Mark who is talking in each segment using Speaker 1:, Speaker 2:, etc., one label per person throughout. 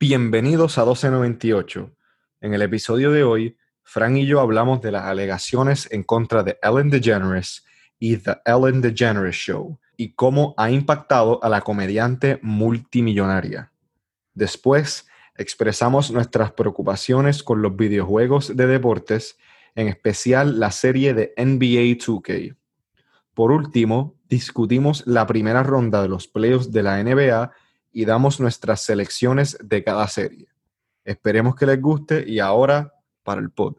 Speaker 1: Bienvenidos a 1298. En el episodio de hoy, Fran y yo hablamos de las alegaciones en contra de Ellen DeGeneres y The Ellen DeGeneres Show y cómo ha impactado a la comediante multimillonaria. Después, expresamos nuestras preocupaciones con los videojuegos de deportes, en especial la serie de NBA 2K. Por último, discutimos la primera ronda de los playoffs de la NBA y damos nuestras selecciones de cada serie. Esperemos que les guste y ahora para el pod.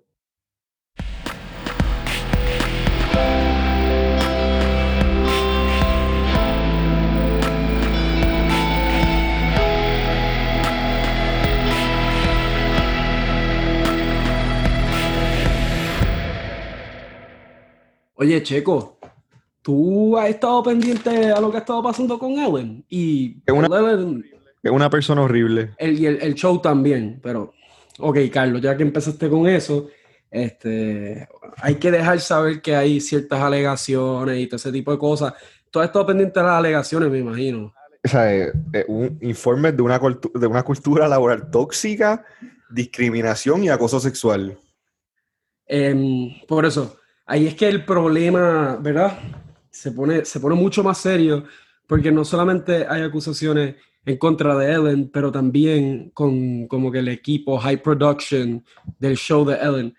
Speaker 2: Oye, Checo, tú has estado pendiente a lo que ha estado pasando con Ellen y
Speaker 1: Es una-
Speaker 2: Ellen-
Speaker 1: Es una persona horrible.
Speaker 2: el, y el, el show también, pero ok, Carlos, ya que empezaste con eso, este, hay que dejar saber que hay ciertas alegaciones y todo ese tipo de cosas. Tú has estado pendiente de las alegaciones, me imagino.
Speaker 1: O sea, eh, eh, un informe de una, de una cultura laboral tóxica, discriminación y acoso sexual.
Speaker 2: Em, por eso, ahí es que el problema, ¿verdad? Se pone, se pone mucho más serio porque no solamente hay acusaciones en contra de Ellen, pero también con como que el equipo High Production del show de Ellen.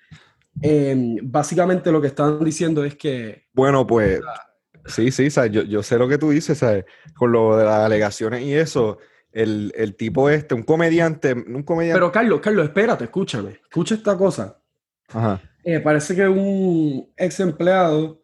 Speaker 2: Em, básicamente lo que están diciendo es que
Speaker 1: Bueno, pues sí, sí, ¿sabes? Yo, yo sé lo que tú dices, ¿sabes? Con lo de las alegaciones y eso, el, el tipo este, un comediante, un comediante.
Speaker 2: Pero Carlos, Carlos, espérate, escúchame, escucha esta cosa.
Speaker 1: Ajá.
Speaker 2: Eh, parece que un ex empleado,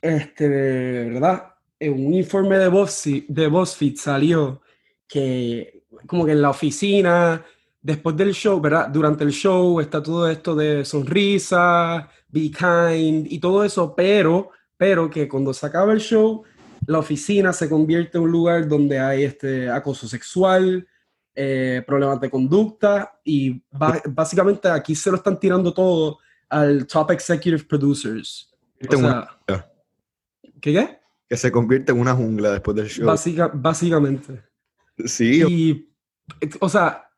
Speaker 2: este, ¿verdad? En un informe de BuzzFeed, de BuzzFeed salió que como que en la oficina, después del show, ¿verdad? Durante el show está todo esto de sonrisa, be kind y todo eso, pero, pero que cuando se acaba el show, la oficina se convierte en un lugar donde hay este acoso sexual, eh, problemas de conducta y básicamente aquí se lo están tirando todo al top executive producers. O
Speaker 1: una
Speaker 2: sea,
Speaker 1: jungla,
Speaker 2: ¿qué qué?
Speaker 1: que se convierte en una jungla después del show.
Speaker 2: Básica- básicamente.
Speaker 1: Sí,
Speaker 2: Y, o sea,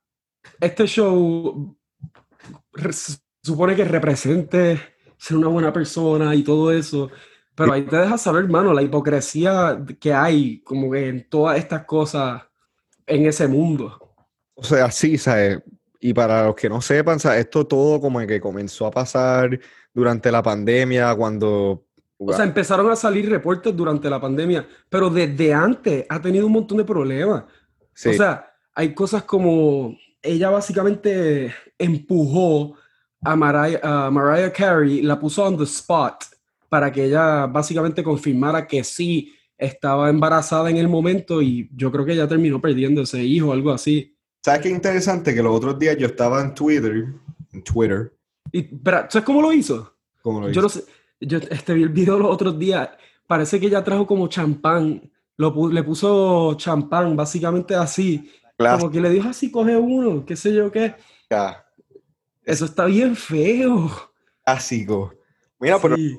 Speaker 2: este show supone que represente ser una buena persona y todo eso, pero ahí te deja saber, hermano, la hipocresía que hay como que en todas estas cosas en ese mundo.
Speaker 1: o sea, sí, ¿sabes? Y para los que no sepan, ¿sabes? Esto todo como que comenzó a pasar durante la pandemia, cuando...
Speaker 2: O sea, empezaron a salir reportes durante la pandemia, pero desde antes ha tenido un montón de problemas.
Speaker 1: Sí.
Speaker 2: O sea, hay cosas como ella básicamente empujó a Mariah, a Mariah Carey, la puso on the spot para que ella básicamente confirmara que sí estaba embarazada en el momento y yo creo que ella terminó perdiendo ese hijo o algo así.
Speaker 1: ¿Sabes qué interesante? Que los otros días yo estaba en Twitter, en Twitter,
Speaker 2: Y, pero, ¿sabes cómo lo hizo?
Speaker 1: como lo
Speaker 2: Yo no sé, yo este, vi el video los otros días, parece que ella trajo como champán, lo, le puso champán, básicamente así, como que le dijo así, coge uno, qué sé yo qué.
Speaker 1: clásica,
Speaker 2: Eso está bien feo.
Speaker 1: clásico. Mira, pero
Speaker 2: Sí.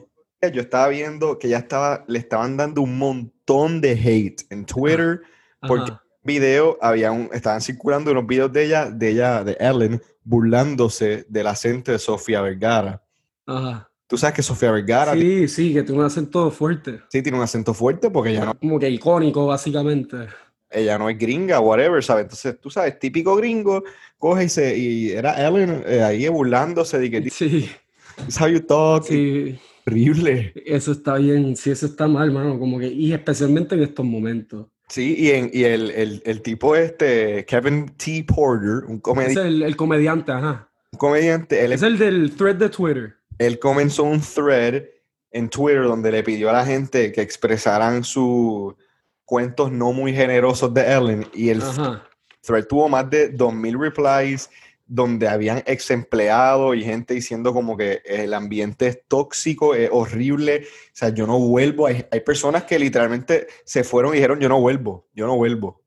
Speaker 1: yo estaba viendo que ya estaba, le estaban dando un montón de hate en Twitter. porque-
Speaker 2: Ajá.
Speaker 1: Video, había un, estaban circulando unos videos de ella, de ella, de Ellen, burlándose del acento de Sofía Vergara.
Speaker 2: Ajá.
Speaker 1: Tú sabes que Sofía Vergara sí.
Speaker 2: Sí, sí, que tiene un acento fuerte.
Speaker 1: tiene un acento fuerte porque ella no,
Speaker 2: Como que icónico, básicamente.
Speaker 1: ella no es gringa, whatever, ¿sabes? Entonces, tú sabes, típico gringo, coge y se, y era Ellen eh, ahí burlándose de que,
Speaker 2: Sí,
Speaker 1: "This how you talk",
Speaker 2: sí,
Speaker 1: horrible.
Speaker 2: eso está bien, sí, eso está mal, mano, como que, y especialmente en estos momentos.
Speaker 1: Sí, y, en, y el, el, el tipo este, Kevin T. Porter, un, comedi-
Speaker 2: Es el, el comediante, ajá.
Speaker 1: un comediante, él,
Speaker 2: Es el del thread de Twitter.
Speaker 1: él comenzó un thread en Twitter donde le pidió a la gente que expresaran sus cuentos no muy generosos de Ellen y el
Speaker 2: Ajá.
Speaker 1: thread tuvo más de 2.000 replies donde habían ex empleados y gente diciendo como que el ambiente es tóxico, es horrible, o sea, yo no vuelvo. Hay, hay personas que literalmente se fueron y dijeron, yo no vuelvo, yo no vuelvo.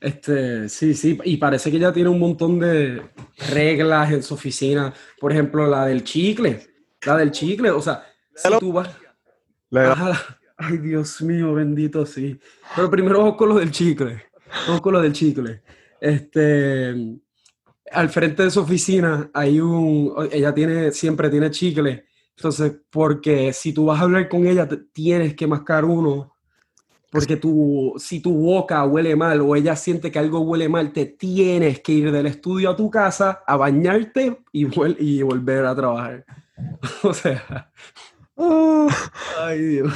Speaker 2: Este, sí, sí, y parece que ella tiene un montón de reglas en su oficina. Por ejemplo, la del chicle. La del chicle, o sea, si tú vas.
Speaker 1: La-
Speaker 2: Ajá. Ay, Dios mío, bendito, sí. Pero primero vamos con lo del chicle. Vamos con lo del chicle. Este, al frente de su oficina hay un, ella tiene, siempre tiene chicle, entonces, porque si tú vas a hablar con ella, tienes que mascar uno, porque tú, si tu boca huele mal o ella siente que algo huele mal, te tienes que ir del estudio a tu casa a bañarte y, y volver a trabajar. o sea, ay Dios.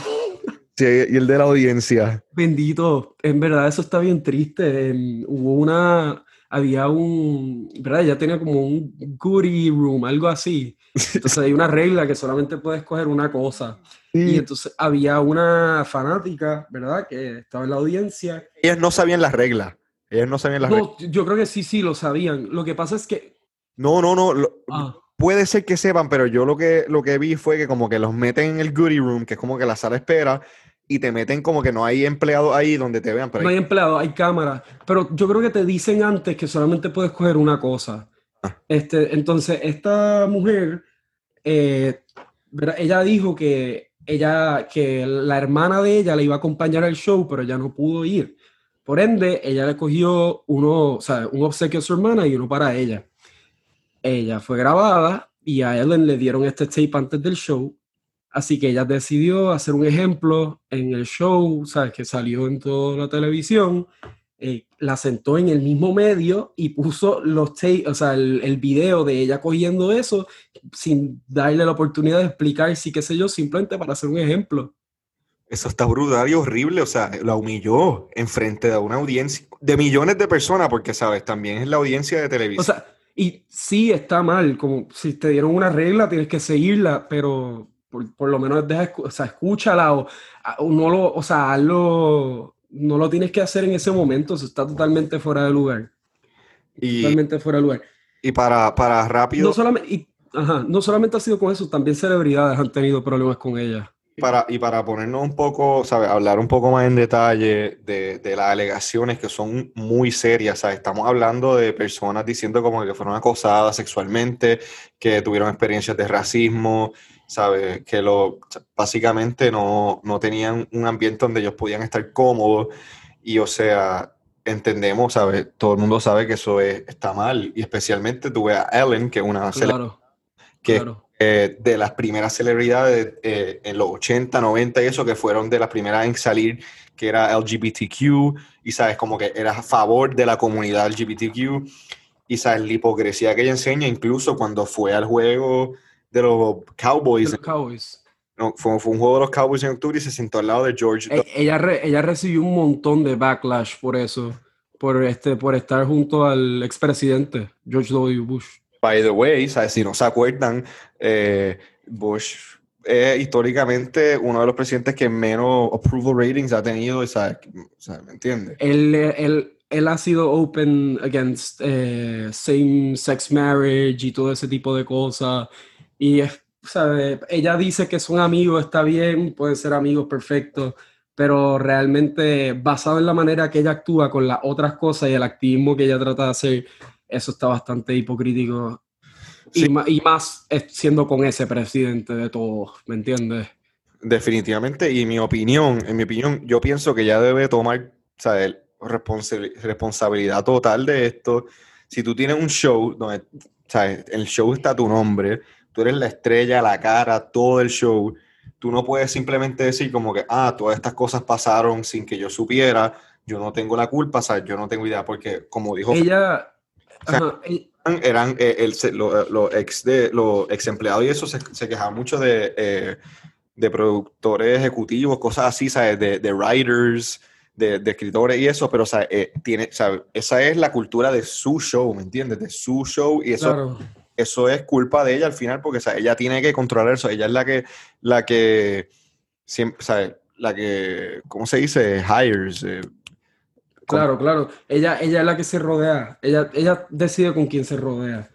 Speaker 1: Sí, y el de la audiencia.
Speaker 2: Bendito, en verdad eso está bien triste. hubo una, había un, ¿verdad? Ya tenía como un goodie room, algo así. Entonces hay una regla que solamente puedes coger una cosa. Y entonces había una fanática, ¿verdad? Que estaba en la audiencia.
Speaker 1: Ellas no sabían las reglas. Ellas no sabían las reglas.
Speaker 2: Yo creo que sí, sí, lo sabían. Lo que pasa es que...
Speaker 1: No, no, no. Ah. Puede ser que sepan, pero yo lo que, lo que vi fue que como que los meten en el goodie room, que es como que la sala espera, y te meten como que no hay empleados ahí donde te vean.
Speaker 2: no hay empleados, hay cámaras. Pero yo creo que te dicen antes que solamente puedes coger una cosa. Ah. Este, entonces, esta mujer, eh, ella dijo que ella, que la hermana de ella le iba a acompañar al show, pero ella no pudo ir. Por ende, ella le cogió uno, o sea, un obsequio a su hermana y uno para ella. Ella fue grabada y a Ellen le dieron este tape antes del show Así que ella decidió hacer un ejemplo en el show, ¿sabes? Que salió en toda la televisión. Eh, la sentó en el mismo medio y puso los o sea, el, el, video de ella cogiendo eso sin darle la oportunidad de explicar si qué sé yo, simplemente para hacer un ejemplo.
Speaker 1: Eso está brutal y horrible, o sea, la humilló en frente de una audiencia de millones de personas, porque, ¿sabes? También es la audiencia de televisión. O sea,
Speaker 2: y sí está mal, como si te dieron una regla, tienes que seguirla, pero por, lo menos deja, o sea, escúchala o, no lo, o sea, no lo tienes que hacer en ese momento, está totalmente fuera de lugar. Y, totalmente fuera de lugar.
Speaker 1: Y para, para rápido.
Speaker 2: No solamente, no solamente ha sido con eso, también celebridades han tenido problemas con ella.
Speaker 1: Para, y para ponernos un poco, ¿sabes? Hablar un poco más en detalle de, de, las alegaciones que son muy serias, ¿sabes? Estamos hablando de personas diciendo como que fueron acosadas sexualmente, que tuvieron experiencias de racismo, ¿sabes? Que lo, básicamente no, no, tenían un ambiente donde ellos podían estar cómodos y, o sea, entendemos, ¿sabes? Todo el mundo sabe que eso está mal y especialmente tuve a Ellen, que es una
Speaker 2: claro,
Speaker 1: que eh, de las primeras celebridades eh, en los 80, 90 y eso, que fueron de las primeras en salir, que era LGBTQ y, ¿sabes? Como que era a favor de la comunidad LGBTQ y, ¿sabes? La hipocresía que ella enseña, incluso cuando fue al juego de los Cowboys. No, fue, fue, un juego de los Cowboys en octubre y se sentó al lado de George.
Speaker 2: E, ella, ella recibió un montón de backlash por eso, por, este, por estar junto al expresidente George W. Bush.
Speaker 1: By the way, si no se acuerdan, eh, Bush es históricamente uno de los presidentes que menos approval ratings ha tenido, ¿sabes? ¿me entiendes?
Speaker 2: Él, él, él, ha sido open against eh, same-sex marriage y todo ese tipo de cosas. Y ¿sabe? ella dice que son amigos, está bien, pueden ser amigos perfectos, pero realmente basado en la manera que ella actúa con las otras cosas y el activismo que ella trata de hacer, eso está bastante hipocrítico. Y, más siendo con ese presidente de todos, ¿me entiendes?
Speaker 1: Definitivamente, y mi opinión, en mi opinión, yo pienso que ella debe tomar ¿sabes? responsabilidad total de esto. Si tú tienes un show donde ¿sabes? el show está tu nombre, tú eres la estrella, la cara, todo el show. Tú no puedes simplemente decir como que, ah, todas estas cosas pasaron sin que yo supiera, yo no tengo la culpa, ¿sabes? Yo no tengo idea, porque como dijo...
Speaker 2: Ella...
Speaker 1: eran eh, los ex de los ex empleados y eso se, se quejaban mucho de, eh, de, productores ejecutivos, cosas así, ¿sabes? De, de writers, de, de, escritores y eso, pero ¿sabes? Eh, tiene, ¿sabes? esa es la cultura de su show, ¿me entiendes? De su show y eso eso es culpa de ella al final, porque ella tiene que controlar eso. Ella es la que, la que, siempre, La que, ¿cómo se dice? Hires. Eh,
Speaker 2: claro, claro. Ella, ella es la que se rodea. Ella, ella decide con quién se rodea.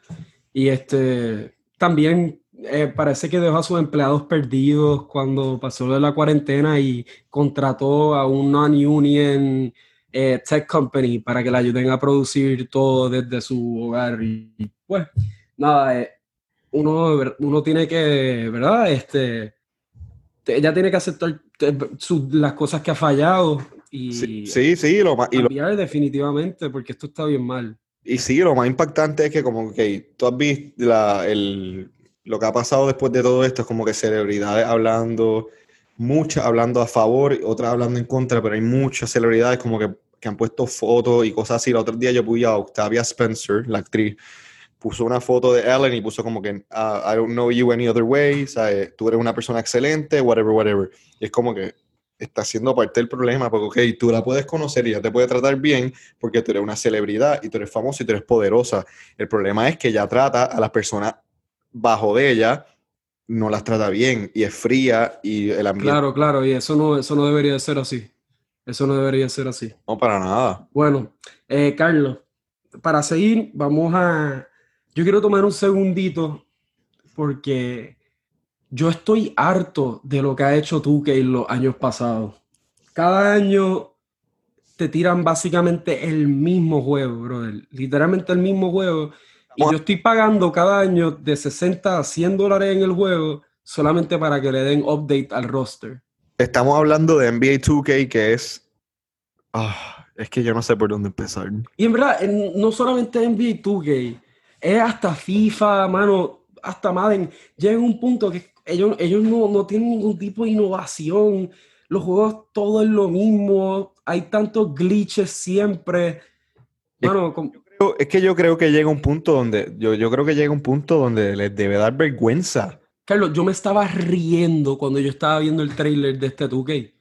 Speaker 2: Y este, también eh, parece que dejó a sus empleados perdidos cuando pasó de la cuarentena y contrató a un non-union eh, tech company para que le ayuden a producir todo desde su hogar. Y pues nada, eh, uno, uno tiene que, ¿verdad? Este, ella tiene que aceptar las cosas que ha fallado y
Speaker 1: Sí, sí, lo más, y, lo,
Speaker 2: cambiar definitivamente, porque esto está bien mal.
Speaker 1: y sí, lo más impactante es que como que tú has visto la, el, lo que ha pasado después de todo esto, es como que celebridades hablando, muchas hablando a favor, otras hablando en contra, pero hay muchas celebridades como que, que han puesto fotos y cosas así. El otro día yo puse a Octavia Spencer, la actriz, puso una foto de Ellen y puso como que "Ah, I don't know you any other way, ¿sabes? Tú eres una persona excelente, whatever, whatever. Y es como que está siendo parte del problema, porque, ok, tú la puedes conocer y ella te puede tratar bien porque tú eres una celebridad y tú eres famosa y tú eres poderosa. El problema es que ella trata a las personas bajo de ella, no las trata bien y es fría y el ambiente
Speaker 2: Claro, claro, y eso no, eso no debería de ser así. Eso no debería ser así.
Speaker 1: no para nada.
Speaker 2: Bueno, eh, Carlos, para seguir, vamos a... Yo quiero tomar un segundito porque yo estoy harto de lo que ha hecho 2K en los años pasados. Cada año te tiran básicamente el mismo juego, brother. Literalmente el mismo juego. Y yo estoy pagando cada año de 60 a 100 dólares en el juego solamente para que le den update al roster.
Speaker 1: Estamos hablando de NBA 2K que es... ah, es que yo no sé por dónde empezar.
Speaker 2: Y en verdad, no solamente NBA 2K, es hasta FIFA, mano, hasta Madden. Llega un punto que ellos, ellos no, no tienen ningún tipo de innovación. Los juegos todo es lo mismo. Hay tantos glitches siempre. Mano, com-
Speaker 1: Yo- Es que yo creo que llega un punto donde... Yo, yo creo que llega un punto donde les debe dar vergüenza.
Speaker 2: Carlos, yo me estaba riendo cuando yo estaba viendo el trailer de este 2K.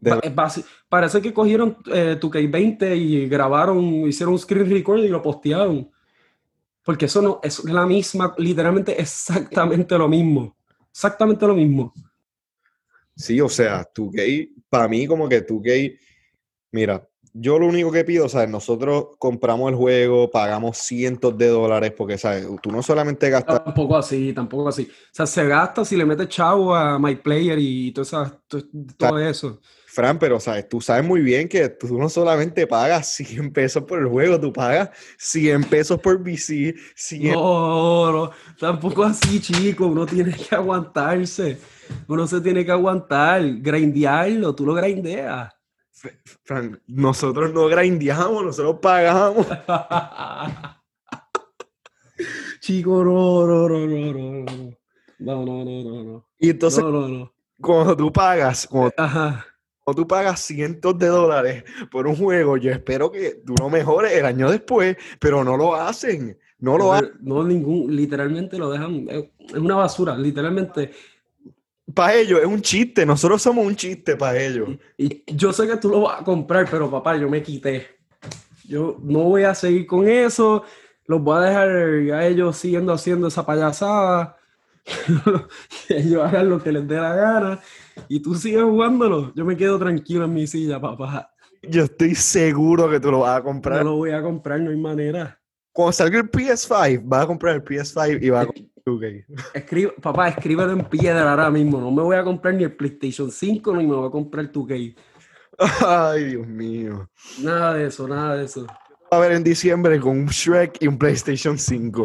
Speaker 1: De-
Speaker 2: Pa- es basi- parece que cogieron eh, 2K20 y grabaron, hicieron un screen record y lo postearon. Porque eso no, es la misma, literalmente exactamente lo mismo. Exactamente lo mismo.
Speaker 1: Sí, o sea, 2K, para mí como que 2K, mira, yo lo único que pido, ¿sabes? Nosotros compramos el juego, pagamos cientos de dólares, porque, ¿sabes? Tú no solamente gastas,
Speaker 2: Tampoco así, tampoco así. O sea, se gasta si le metes chavo a My Player y todo, esa- todo eso.
Speaker 1: Fran, pero, ¿sabes? Tú sabes muy bien que tú no solamente pagas 100 pesos por el juego, tú pagas 100 pesos por VC, 100...
Speaker 2: No, no, tampoco así, chico. Uno tiene que aguantarse. Uno se tiene que aguantar. Grindearlo, tú lo grindeas.
Speaker 1: Fran, nosotros no grindeamos, nosotros pagamos.
Speaker 2: Chico, no, no, no, no, no, no. No, no, no, no, no.
Speaker 1: Y entonces,
Speaker 2: No, no, no.
Speaker 1: cuando tú pagas, cuando
Speaker 2: Ajá.
Speaker 1: cuando tú pagas cientos de dólares por un juego, yo espero que tú lo mejores el año después, pero no lo hacen. No lo hacen.
Speaker 2: No, ningún, literalmente lo dejan, es una basura, literalmente.
Speaker 1: Para ellos es un chiste. Nosotros somos un chiste para ellos.
Speaker 2: Y yo sé que tú lo vas a comprar, pero papá, yo me quité. Yo no voy a seguir con eso. Los voy a dejar a ellos siguiendo haciendo esa payasada. que ellos hagan lo que les dé la gana. Y tú sigues jugándolo. Yo me quedo tranquilo en mi silla, papá.
Speaker 1: Yo estoy seguro que tú lo vas a
Speaker 2: No
Speaker 1: comprar.
Speaker 2: lo voy a comprar, no hay manera.
Speaker 1: Cuando salga el PS5, vas a comprar el PS5 y vas a comprar 2K.
Speaker 2: Escribe, papá, escríbelo en piedra ahora mismo. No me voy a comprar ni el PlayStation 5 ni me voy a comprar el 2K.
Speaker 1: Ay, Dios mío.
Speaker 2: Nada de eso, nada de eso.
Speaker 1: A ver en diciembre con un Shrek y un PlayStation 5.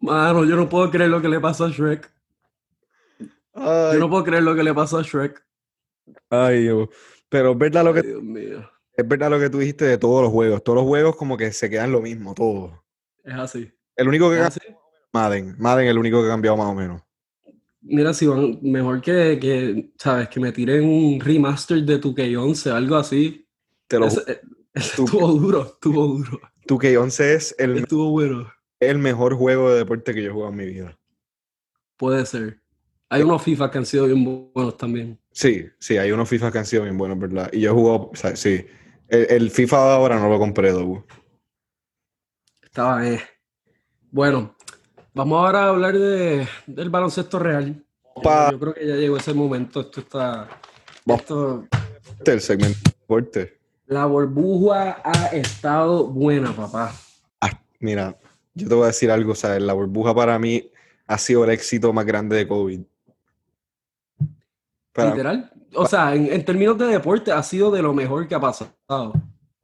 Speaker 2: Mano, yo no puedo creer lo que le pasó a Shrek.
Speaker 1: Ay,
Speaker 2: Yo no puedo creer lo que le pasó a Shrek.
Speaker 1: ay, Dios. Pero es verdad, lo
Speaker 2: Ay,
Speaker 1: que,
Speaker 2: Dios mío.
Speaker 1: es verdad lo que tú dijiste de todos los juegos. Todos los juegos como que se quedan lo mismo, todos.
Speaker 2: Es así.
Speaker 1: El único que
Speaker 2: así.
Speaker 1: Madden. Madden es el único que ha cambiado más o menos.
Speaker 2: Mira, si van, mejor que, que, ¿sabes? Que me tiren un remaster de 2K11, algo así.
Speaker 1: Te lo
Speaker 2: Ese- eh, estuvo duro, estuvo duro.
Speaker 1: 2K11 es el,
Speaker 2: Estuvo bueno.
Speaker 1: el mejor juego de deporte que yo he jugado en mi vida.
Speaker 2: Puede ser. Hay unos FIFA que han sido bien buenos también.
Speaker 1: Sí, sí, hay unos FIFA que han sido bien buenos, ¿verdad? Y yo he jugado, o sea, sí. El, el FIFA de ahora no lo compré, Dobu.
Speaker 2: Estaba eh. Bueno, vamos ahora a hablar de, del baloncesto real. Yo creo que ya llegó ese momento. Esto está. Esto,
Speaker 1: es el segmento deporte.
Speaker 2: la burbuja ha estado buena, papá.
Speaker 1: Ah, mira, yo te voy a decir algo, ¿sabes? La burbuja para mí ha sido el éxito más grande de COVID. Para-
Speaker 2: Literal. O sea, en, en términos de deporte, ha sido de lo mejor que ha pasado.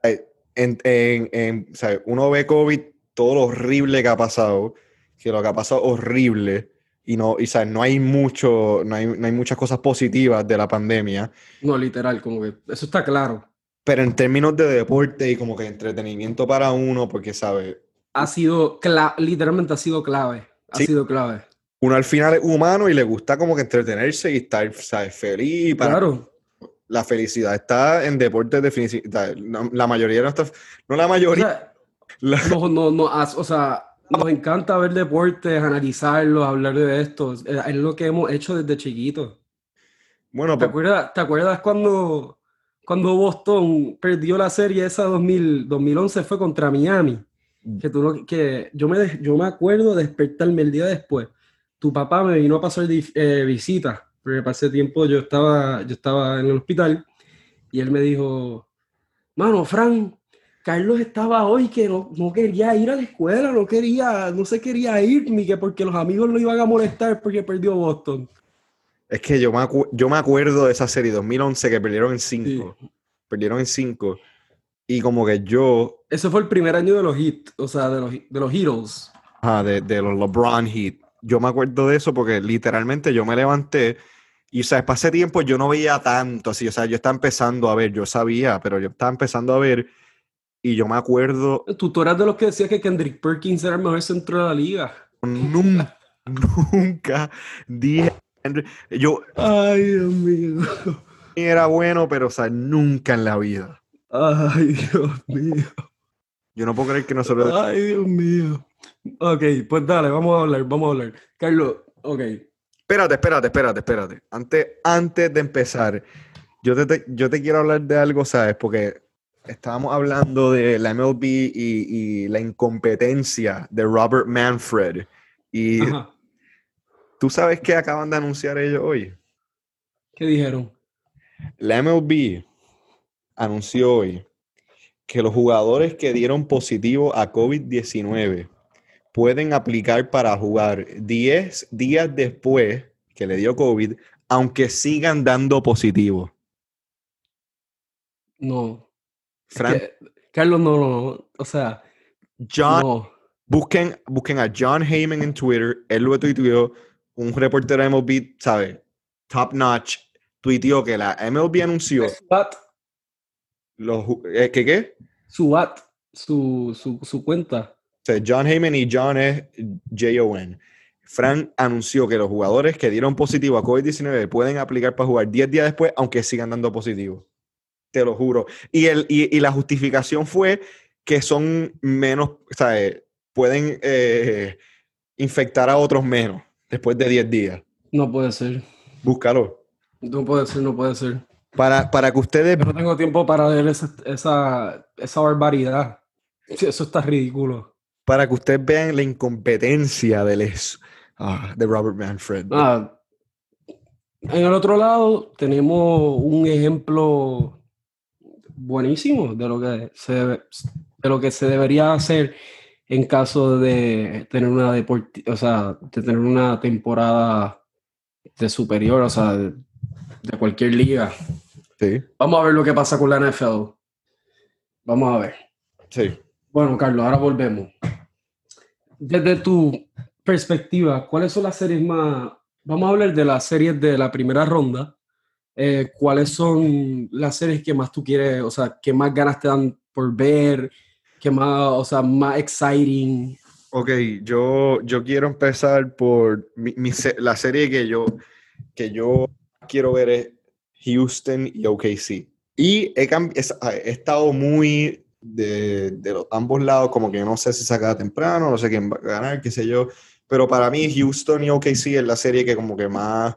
Speaker 1: en, en- en-. Uno ve COVID, todo lo horrible que ha pasado, que lo que ha pasado horrible, y no, y, ¿sabes? no hay mucho, no hay, no hay muchas cosas positivas de la pandemia.
Speaker 2: No, literal, como que eso está claro.
Speaker 1: Pero en términos de deporte y como que entretenimiento para uno, porque, ¿sabes?
Speaker 2: Ha sido, literalmente ha sido clave. Ha sido clave.
Speaker 1: Uno al final es humano y le gusta como que entretenerse y estar, ¿sabes? Feliz.
Speaker 2: claro.
Speaker 1: La felicidad está en deportes de La mayoría no está... No la mayoría...
Speaker 2: No, no, no, o sea, nos encanta ver deportes, analizarlos, hablar de esto. Es lo que hemos hecho desde chiquitos.
Speaker 1: Bueno,
Speaker 2: ¿Te, pues acuerdas, ¿Te acuerdas cuando, cuando Boston perdió la serie esa 2000, 2011? Fue contra Miami. Mm. Que, tú que yo, me, yo me acuerdo despertarme el día después. Tu papá me vino a pasar eh, visita, porque pasé tiempo yo estaba, yo estaba en el hospital y él me dijo, mano, Fran, Carlos estaba hoy que no, no, quería ir a la escuela, no quería, no se quería ir, ni que porque los amigos lo iban a molestar porque perdió Boston.
Speaker 1: Es que yo me, yo me acuerdo de esa serie 2011 que perdieron en 5. Perdieron en 5. Y como que yo...
Speaker 2: Ese fue el primer año de los Heat, o sea, de los, de los Heroes.
Speaker 1: Ah, de, de los LeBron Heat. Yo me acuerdo de eso porque literalmente yo me levanté y, o sea, pasé tiempo yo no veía tanto así, o sea, yo estaba empezando a ver, yo sabía, pero yo estaba empezando a ver y yo me acuerdo.
Speaker 2: Tú, tú eras de los que decía que Kendrick Perkins era el mejor centro de la liga.
Speaker 1: Nunca, nunca dije. Yo.
Speaker 2: Ay, Dios mío.
Speaker 1: Era bueno, pero, o sea, nunca en la vida.
Speaker 2: Ay, Dios mío.
Speaker 1: Yo no puedo creer que nosotros.
Speaker 2: Ay, Dios mío. Ok, pues dale, vamos a hablar, vamos a hablar. Carlos, ok.
Speaker 1: Espérate, espérate, espérate, espérate. Antes, antes de empezar, yo te, yo te quiero hablar de algo, ¿sabes? Porque estábamos hablando de la MLB y, la incompetencia de Robert Manfred. Y tú sabes qué acaban de anunciar ellos hoy.
Speaker 2: ¿Qué dijeron?
Speaker 1: La MLB anunció hoy que los jugadores que dieron positivo a COVID-19 pueden aplicar para jugar 10 días después que le dio COVID, aunque sigan dando positivo.
Speaker 2: No, Carlos, no, no, o sea.
Speaker 1: John, busquen, busquen a John Heyman en Twitter, él lo tuiteó, un reportero de MLB, ¿sabe? Top notch, tuiteó que la MLB anunció. Los, eh, ¿Qué qué?
Speaker 2: Su su, su, su cuenta.
Speaker 1: O sea, John Heyman y John es J-O-N. Frank anunció que los jugadores que dieron positivo a COVID-19 pueden aplicar para jugar 10 días después, aunque sigan dando positivo te lo juro. Y, el, y, la justificación fue que son menos, o sea, eh, pueden eh, infectar a otros menos después de 10 días.
Speaker 2: No puede ser.
Speaker 1: Búscalo.
Speaker 2: No puede ser, no puede ser.
Speaker 1: Para, para que ustedes...
Speaker 2: no tengo tiempo para ver esa, esa, esa barbaridad. Eso está ridículo.
Speaker 1: Para que ustedes vean la incompetencia de, ah, de Robert Manfred.
Speaker 2: Ah, en el otro lado tenemos un ejemplo buenísimo de lo que se, de lo que se debería hacer en caso de tener una o sea, de tener una temporada de superior, o sea, de, cualquier liga.
Speaker 1: Sí.
Speaker 2: Vamos a ver lo que pasa con la NFL. Vamos a ver.
Speaker 1: Sí.
Speaker 2: Bueno, Carlos, ahora volvemos. Desde tu perspectiva, ¿cuáles son las series más... Vamos a hablar de las series de la primera ronda eh, ¿cuáles son las series que más tú quieres, o sea, que más ganas te dan por ver, que más, o sea, más exciting?
Speaker 1: Ok, yo, yo quiero empezar por mi, la serie que yo, que yo quiero ver es Houston y OKC. Y he, he estado muy de, de, los, ambos lados, como que no sé si saca temprano, no sé quién va a ganar, qué sé yo. Pero para mí Houston y OKC es la serie que como que más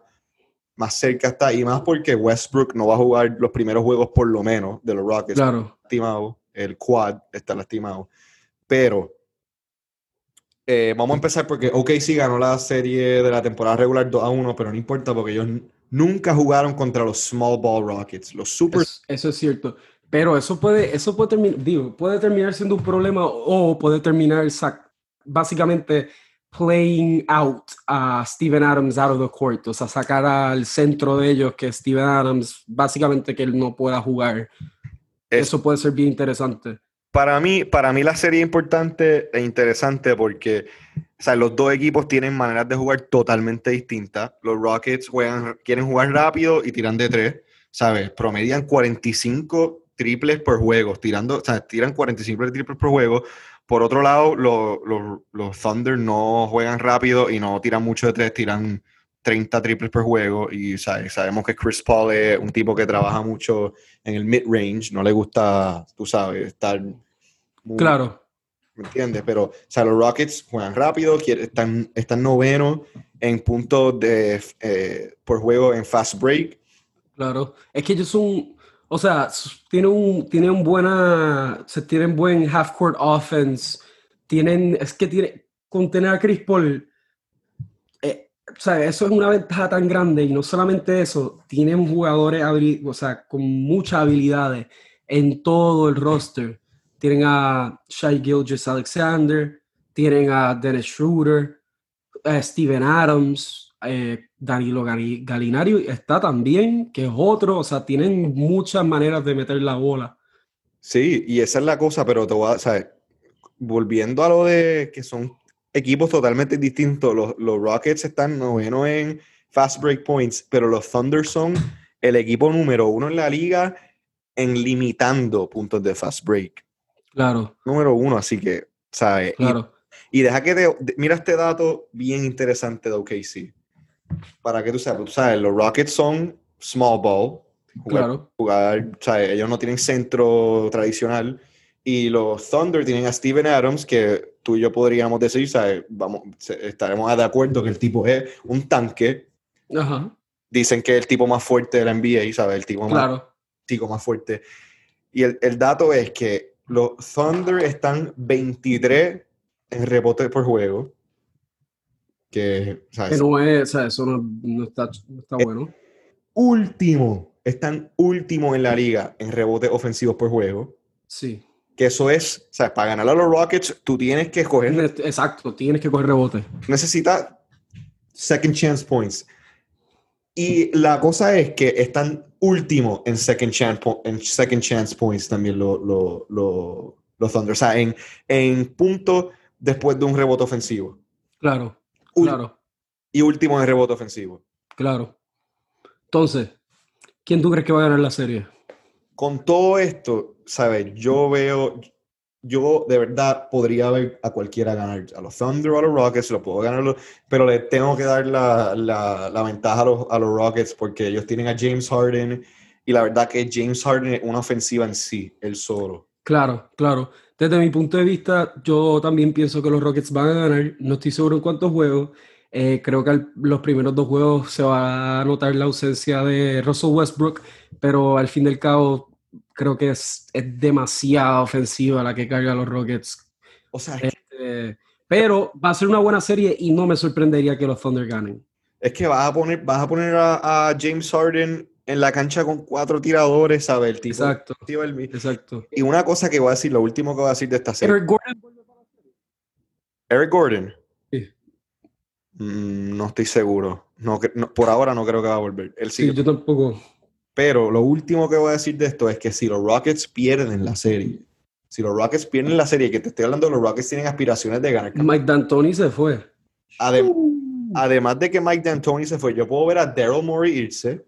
Speaker 1: más cerca está, y más porque Westbrook no va a jugar los primeros juegos por lo menos de los Rockets.
Speaker 2: Claro.
Speaker 1: Lastimado, el quad está lastimado. Pero eh, vamos a empezar porque OKC ganó la serie de la temporada regular 2 a 1, pero no importa porque ellos nunca jugaron contra los Small Ball Rockets, los Super.
Speaker 2: Eso, es cierto. Pero eso puede, eso puede terminar, digo, puede terminar siendo un problema o puede terminar básicamente playing out a Steven Adams out of the court, o sea, sacar al centro de ellos que Steven Adams, básicamente que él no pueda jugar. Eso puede ser bien interesante.
Speaker 1: Para mí, para mí la serie importante e interesante porque O sea, los dos equipos tienen maneras de jugar totalmente distintas. Los Rockets juegan, quieren jugar rápido y tiran de tres, ¿sabes? Promedian 45 triples por juego, tirando, o sea, tiran 45 triples por juego. Por otro lado, los, los, los Thunder no juegan rápido y no tiran mucho de tres, tiran 30 triples por juego y ¿sabes? sabemos que Chris Paul es un tipo que trabaja mucho en el mid-range, no le gusta, tú sabes, estar...
Speaker 2: claro.
Speaker 1: ¿Me entiendes? Pero, o sea, los Rockets juegan rápido, están, están novenos en puntos de, eh, por juego en fast break.
Speaker 2: Claro, es que ellos son, o sea, tienen un, tienen buena, se tienen buen half court offense, tienen, es que tiene, con tener a Chris Paul, eh, o sea, eso es una ventaja tan grande y no solamente eso, tienen jugadores, o sea, con muchas habilidades en todo el roster. Tienen a Shai Gilgis Alexander, tienen a Dennis Schroeder, a Steven Adams, eh, Danilo Galinario está también, que es otro, o sea, tienen muchas maneras de meter la bola.
Speaker 1: Sí, y esa es la cosa, pero te voy a, ¿sabes? volviendo a lo de que son equipos totalmente distintos, los, los Rockets están noveno en fast break points, pero los Thunder son el equipo número uno en la liga en limitando puntos de fast break.
Speaker 2: Claro.
Speaker 1: Número uno, así que, ¿sabes?
Speaker 2: Claro.
Speaker 1: Y, deja que te, mira este dato bien interesante de OKC. Para que tú sepas, tú sabes, los Rockets son small ball.
Speaker 2: claro.
Speaker 1: Jugar, ¿sabes? Ellos no tienen centro tradicional. Y los Thunder tienen a Steven Adams, que tú y yo podríamos decir, ¿sabes? Vamos, estaremos de acuerdo que el tipo es un tanque.
Speaker 2: Ajá.
Speaker 1: Dicen que es el tipo más fuerte de la NBA, ¿sabes? El tipo
Speaker 2: claro.
Speaker 1: más, tipo más fuerte. Y el, el dato es que los Thunder están 23 en rebote por juego. Que,
Speaker 2: ¿sabes? que no es, o sea, eso no, está, bueno.
Speaker 1: Último, están último en la liga en rebote ofensivos por juego.
Speaker 2: Sí.
Speaker 1: Que eso es, o sea, para ganar a los Rockets, tú tienes que escoger.
Speaker 2: Exacto, tienes que coger rebote.
Speaker 1: Necesitas second chance points. Y la cosa es que están último en second chance, en second chance points también los lo, lo, Thunder. O sea, en, en punto después de un rebote ofensivo.
Speaker 2: Claro, claro.
Speaker 1: Y último en rebote ofensivo.
Speaker 2: Claro. Entonces, ¿quién tú crees que va a ganar la serie?
Speaker 1: Con todo esto, ¿sabes? Yo veo, yo de verdad podría ver a cualquiera ganar, a los Thunder o a los Rockets, lo puedo ganar, pero le tengo que dar la, la, la ventaja a los, a los, Rockets porque ellos tienen a James Harden y la verdad que James Harden es una ofensiva en sí, el solo.
Speaker 2: Claro, claro. Desde mi punto de vista, yo también pienso que los Rockets van a ganar. No estoy seguro en cuántos juegos. Eh, creo que los primeros dos juegos se va a notar la ausencia de Russell Westbrook, pero al fin del cabo creo que es, es demasiado ofensiva la que carga los Rockets.
Speaker 1: O sea,
Speaker 2: este, pero va a ser una buena serie y no me sorprendería que los Thunder ganen.
Speaker 1: Es que vas a poner, vas a, poner a, James Harden en la cancha con cuatro tiradores, ¿sabes? El tipo,
Speaker 2: exacto, exacto.
Speaker 1: Y una cosa que voy a decir, lo último que voy a decir de esta serie.
Speaker 2: Eric Gordon.
Speaker 1: Eric Gordon.
Speaker 2: Sí.
Speaker 1: Mm, no estoy seguro. No, por ahora no creo que va a volver. Él
Speaker 2: sí, yo tampoco.
Speaker 1: Pero lo último que voy a decir de esto es que si los Rockets pierden la serie, si los Rockets pierden la serie, que te estoy hablando, los Rockets tienen aspiraciones de ganar.
Speaker 2: Mike D'Antoni se fue.
Speaker 1: Uh. Además de que Mike D'Antoni se fue, yo puedo ver a Daryl Morey irse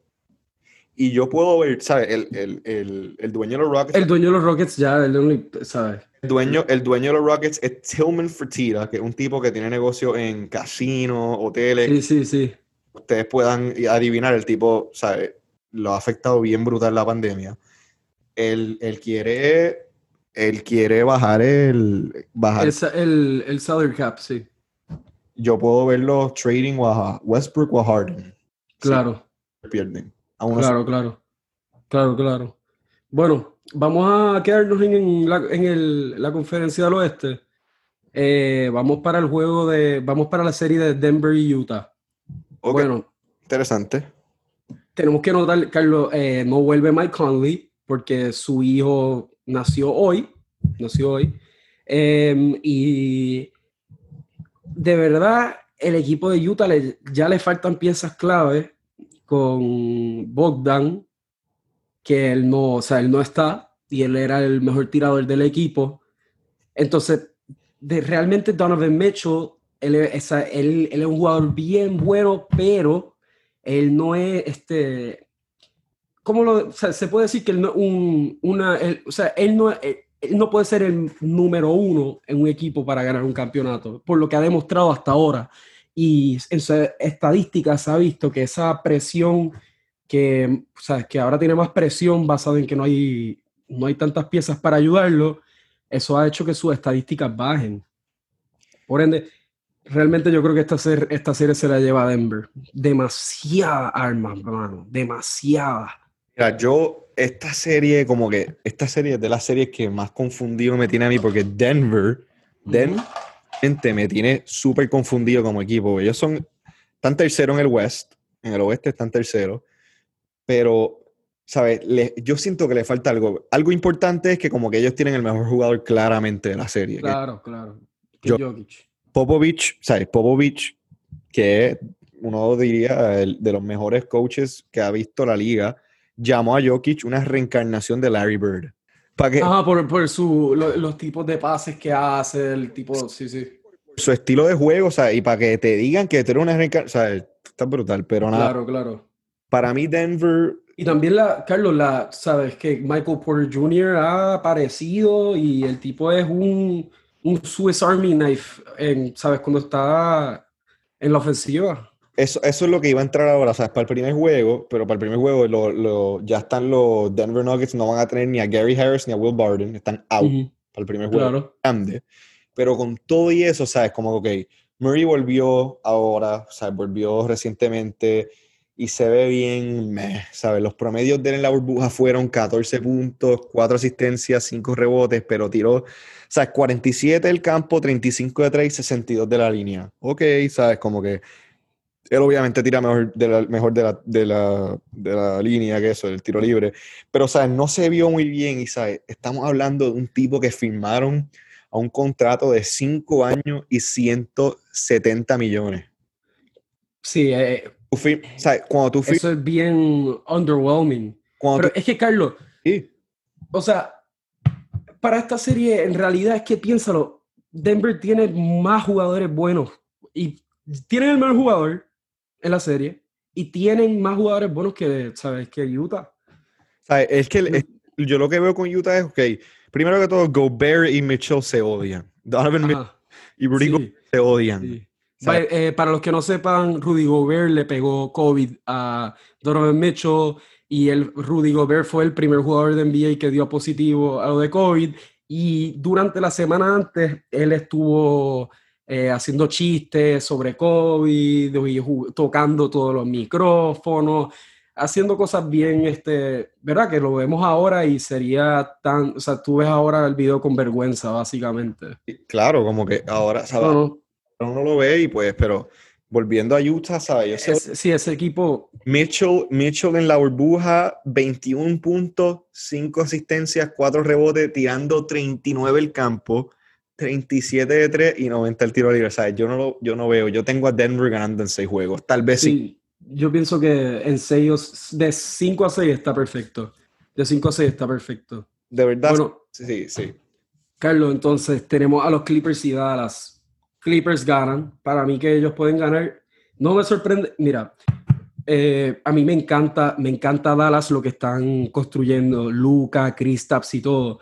Speaker 1: y yo puedo ver, ¿sabes? El, el, el, el, dueño de los Rockets.
Speaker 2: El dueño de los Rockets ya, el ¿sabes?
Speaker 1: El dueño, el dueño de los Rockets es Tillman Fertitta, que es un tipo que tiene negocio en casinos, hoteles.
Speaker 2: Sí, sí, sí.
Speaker 1: Ustedes puedan adivinar el tipo, ¿sabes? lo ha afectado bien brutal la pandemia. Él, él quiere, él quiere bajar el... Bajar.
Speaker 2: El, el, salary cap, sí.
Speaker 1: Yo puedo verlo trading a Westbrook o Harden.
Speaker 2: Claro.
Speaker 1: pierden.
Speaker 2: Claro, claro. Claro, claro. Bueno, vamos a quedarnos en, la, en el, la conferencia del oeste. Eh, vamos para el juego de. Vamos para la serie de Denver y Utah. Bueno.
Speaker 1: Interesante
Speaker 2: tenemos que notar, Carlos, eh, no vuelve Mike Conley porque su hijo nació hoy, nació hoy, em, y de verdad el equipo de Utah ya le faltan piezas clave con Bogdan, que él no, o sea, él no está y él era el mejor tirador del equipo. Entonces, realmente Donovan Mitchell él, es, él, él es un jugador bien bueno, pero él no es este. ¿Cómo se puede decir que él no, un, una, o sea, él no, no puede ser el número uno en un equipo para ganar un campeonato, por lo que ha demostrado hasta ahora. Y en su estadística se ha visto que esa presión, que, o sea, que ahora tiene más presión basada en que no hay, no hay tantas piezas para ayudarlo, eso ha hecho que sus estadísticas bajen. Por ende, realmente yo creo que esta, ser, esta serie se la lleva a Denver. Demasiada armas, hermano, demasiada.
Speaker 1: Mira, yo, esta serie, como que, esta serie es de las series que más confundido me tiene a mí, porque Denver, Denver, me tiene súper confundido como equipo. Ellos son, están tercero en el West, en el oeste están tercero, pero, ¿sabes? yo siento que le falta algo. Algo importante es que como que ellos tienen el mejor jugador claramente de la serie.
Speaker 2: Claro, claro.
Speaker 1: Popovich, ¿sabes? Popovich, que uno diría de los mejores coaches que ha visto la liga, llamó a Jokic una reencarnación de Larry Bird.
Speaker 2: ¿Para por, por su, los tipos de pases que hace, el tipo, sí, sí.
Speaker 1: Su estilo de juego, o sea, y para que te digan que tú eres una reencarnación, o sea, está brutal, pero nada.
Speaker 2: Claro, claro.
Speaker 1: Para mí Denver...
Speaker 2: Y también, la, Carlos, la, sabes que Michael Porter Jr. ha aparecido y el tipo es un, un Swiss Army knife, en, ¿sabes? Cuando está en la ofensiva.
Speaker 1: Eso, eso es lo que iba a entrar ahora, o sea, para el primer juego, pero para el primer juego lo, lo, ya están los Denver Nuggets, no van a tener ni a Gary Harris ni a Will Barden, están out para el primer juego
Speaker 2: claro.
Speaker 1: grande. Pero con todo y eso, ¿sabes? Como, ok, Murray volvió ahora, sea, volvió recientemente y se ve bien, meh, ¿sabes? Los promedios de él en la burbuja fueron 14 puntos, 4 asistencias, 5 rebotes, pero tiró, sea, 47 del campo, 35 de 3 y 62 de la línea. Ok, ¿sabes? Como que él obviamente tira mejor de la, mejor de la, de la, de la línea que eso, el tiro libre. Pero, ¿sabes? No se vio muy bien y, ¿sabes? Estamos hablando de un tipo que firmaron a un contrato de 5 años y 170 millones.
Speaker 2: Sí, eh,
Speaker 1: ¿sabes? Cuando tú
Speaker 2: eso es bien underwhelming. Pero es que, Carlos,
Speaker 1: sí.
Speaker 2: o sea, para esta serie, en realidad es que piénsalo, Denver tiene más jugadores buenos y tienen el mejor jugador, en la serie y tienen más jugadores buenos que, ¿sabes? que Utah.
Speaker 1: ¿Sabes? Es que yo lo que veo con Utah es, ok, primero que todo, Gobert y Mitchell se odian. Donovan Mitchell y Rudy se odian.
Speaker 2: Eh, para los que no sepan, Rudy Gobert le pegó COVID a Donovan Mitchell y el Rudy Gobert fue el primer jugador de NBA que dio positivo a lo de COVID y durante la semana antes él estuvo eh, haciendo chistes sobre COVID, tocando todos los micrófonos, haciendo cosas bien, este, ¿verdad? Que lo vemos ahora y sería tan, o sea, tú ves ahora el video con vergüenza, básicamente.
Speaker 1: Claro, como que ahora, ¿sabes? No, Uno lo ve y pues, pero volviendo a Utah, ¿sabes?
Speaker 2: sí, ese equipo.
Speaker 1: Mitchell, Mitchell en la burbuja, 21 puntos, 5 asistencias, 4 rebotes, tirando 39 el campo. 37 de 3 y 90 el tiro libre. ¿sabes? Yo, no lo, yo no veo. Yo tengo a Denver ganando en 6 juegos. Tal vez sí.
Speaker 2: Yo pienso que en 6, de 5 a 6 está perfecto. De 5 a 6 está perfecto.
Speaker 1: De verdad. Bueno, sí, sí.
Speaker 2: Carlos, entonces tenemos a los Clippers y Dallas. Clippers ganan. Para mí que ellos pueden ganar. No me sorprende. Mira, eh, a mí me encanta, me encanta Dallas lo que están construyendo. Luca, Kristaps y todo.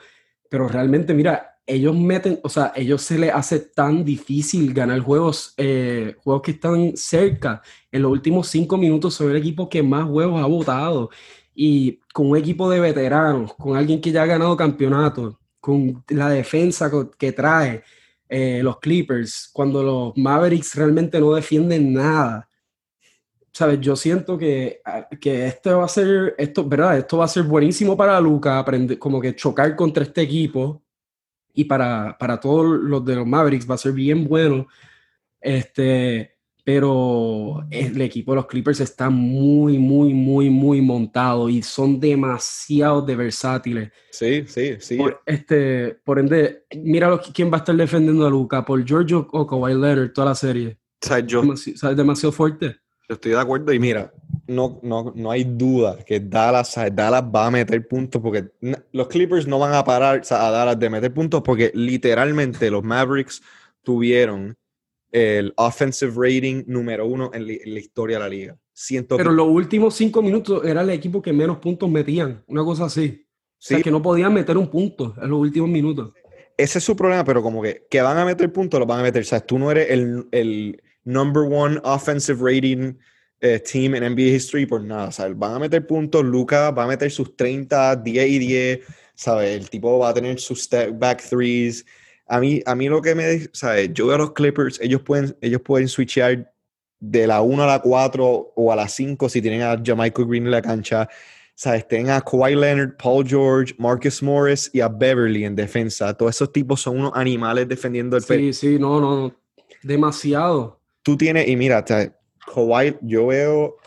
Speaker 2: Pero realmente, mira, ellos meten, o sea, ellos se les hace tan difícil ganar juegos, eh, juegos que están cerca. En los últimos cinco minutos son el equipo que más juegos ha votado. Y con un equipo de veteranos, con alguien que ya ha ganado campeonato, con la defensa que trae eh, los Clippers, cuando los Mavericks realmente no defienden nada. ¿Sabes? Yo siento que, ah, que esto va a ser, esto, ¿verdad? Esto va a ser buenísimo para Luca, aprender, como que chocar contra este equipo y para, para todos los de los Mavericks va a ser bien bueno. Este, pero el equipo de los Clippers está muy, muy, muy, muy montado y son demasiado de versátiles.
Speaker 1: Sí, sí, sí.
Speaker 2: Por, este, por ende, mira quién va a estar defendiendo a Luca, por Giorgio o Kawhi Leonard toda la serie.
Speaker 1: O sea, yo,
Speaker 2: demasiado fuerte.
Speaker 1: Yo estoy de acuerdo y mira, no, no, no hay duda que Dallas, Dallas va a meter puntos porque los Clippers no van a parar a Dallas de meter puntos porque literalmente los Mavericks tuvieron el offensive rating número uno en, la historia de la liga.
Speaker 2: Siento Pero los últimos cinco minutos era el equipo que menos puntos metían, una cosa así. O sea, que no podían meter un punto en los últimos minutos.
Speaker 1: Ese es su problema, pero como que, que van a meter puntos, lo van a meter. O sea, tú no eres el, el number one offensive rating eh, team en NBA history por nada. O sea, van a meter puntos, Luca va a meter sus 30, 10 y 10. ¿Sabes? El tipo va a tener sus step back threes. A mí, a mí lo que me ¿sabes? Yo veo a los Clippers, ellos pueden, ellos pueden switchear de la 1 a la 4 o a la 5 si tienen a Jamaica Green en la cancha. ¿Sabes? Tienen a Kawhi Leonard, Paul George, Marcus Morris y a Beverly en defensa. Todos esos tipos son unos animales defendiendo el
Speaker 2: Sí, sí, no, no. Demasiado.
Speaker 1: Tú tienes, y mira, Kawhi, yo veo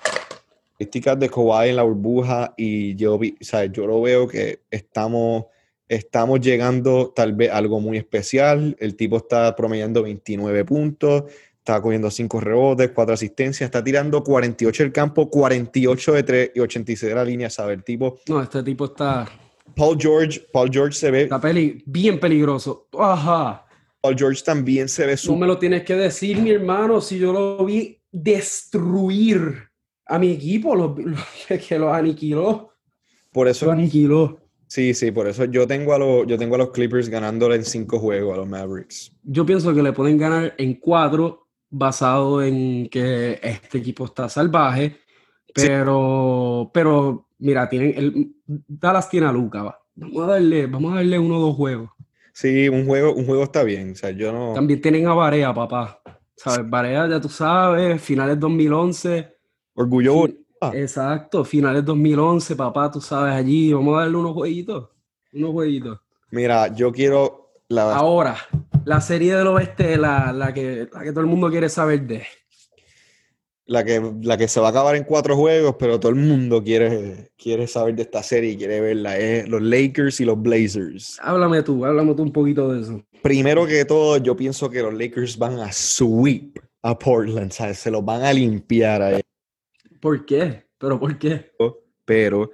Speaker 1: estadísticas de Kawhi en la burbuja y yo, ¿sabes? yo lo veo que estamos, estamos llegando tal vez a algo muy especial. El tipo está promediando 29 puntos, está cogiendo 5 rebotes, 4 asistencias, está tirando 48 del campo, 48 de 3 y 86 de la línea, ¿sabes? El tipo...
Speaker 2: No, este tipo está...
Speaker 1: Paul George, Paul George se ve...
Speaker 2: Está peli bien peligroso. Ajá.
Speaker 1: Paul George también se ve...
Speaker 2: Su... No me lo tienes que decir, mi hermano, si yo lo vi destruir a mi equipo, lo, que lo aniquiló.
Speaker 1: Por eso...
Speaker 2: Lo aniquiló.
Speaker 1: Sí, sí, por eso yo tengo a los, yo tengo a los Clippers ganándole en cinco juegos a los Mavericks.
Speaker 2: Yo pienso que le pueden ganar en cuatro basado en que este equipo está salvaje, pero, pero mira, tienen el, Dallas tiene a Luca, Vamos a darle, vamos a darle uno o dos juegos.
Speaker 1: Sí, un juego, un juego está bien. O sea, yo no...
Speaker 2: También tienen a Barea, papá. ¿Sabes? Barea, ya tú sabes, finales 2011.
Speaker 1: Orgullo.
Speaker 2: Exacto, finales 2011, papá, tú sabes, allí. Vamos a darle unos jueguitos. Unos jueguitos.
Speaker 1: Mira, yo quiero
Speaker 2: Ahora, la serie del oeste, la, la, que, la que todo el mundo quiere saber de.
Speaker 1: La que, la que se va a acabar en cuatro juegos, pero todo el mundo quiere, quiere saber de esta serie y quiere verla. Es los Lakers y los Blazers.
Speaker 2: Háblame tú, háblame tú un poquito de eso.
Speaker 1: Primero que todo, yo pienso que los Lakers van a sweep a Portland, ¿sabes? Se los van a limpiar a ellos.
Speaker 2: ¿Por qué? ¿Pero por qué?
Speaker 1: Pero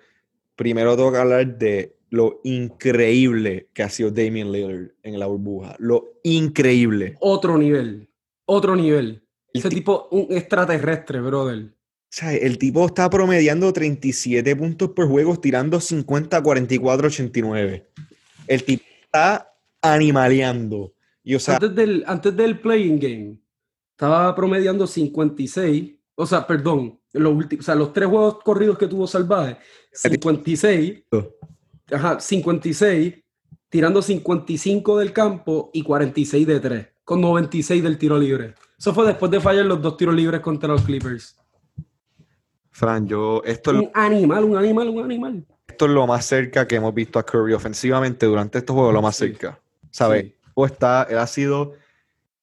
Speaker 1: primero tengo que hablar de lo increíble que ha sido Damian Lillard en la burbuja. Lo increíble.
Speaker 2: Otro nivel. Otro nivel. Ese tipo, un extraterrestre, brother.
Speaker 1: O sea, el tipo está promediando 37 puntos por juego, tirando 50, 44, 89. El tipo está animaleando. Y, o sea,
Speaker 2: antes, del, antes del playing game, estaba promediando 56. O sea, perdón, los, últimos, o sea, los tres juegos corridos que tuvo Salvaje, 56 ajá, 56, tirando 55 del campo y 46 de 3, con 96 del tiro libre. Eso fue después de fallar los dos tiros libres contra los Clippers.
Speaker 1: Fran, yo esto
Speaker 2: un animal, un animal, un animal.
Speaker 1: Esto es lo más cerca que hemos visto a Curry ofensivamente durante estos juegos, lo más cerca. ¿Sabes? O está, él ha sido,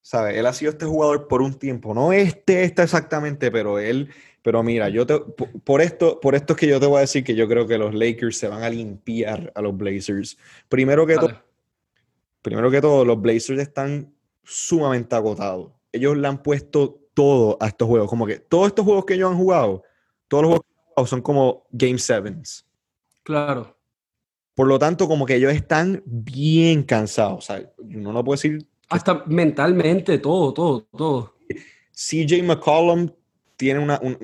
Speaker 1: ¿sabes? Él ha sido este jugador por un tiempo, no este, este exactamente, pero él pero mira, yo te, por esto, por esto es que yo te voy a decir que yo creo que los Lakers se van a limpiar a los Blazers. Primero que todo, primero que todo, los Blazers están sumamente agotados. Ellos le han puesto todo a estos juegos. Como que todos estos juegos que ellos han jugado, todos los juegos que han jugado son como Game Sevens.
Speaker 2: Claro.
Speaker 1: Por lo tanto, como que ellos están bien cansados. O sea, uno no puede decir.
Speaker 2: Hasta mentalmente, todo, todo, todo.
Speaker 1: CJ McCollum tiene una... Un,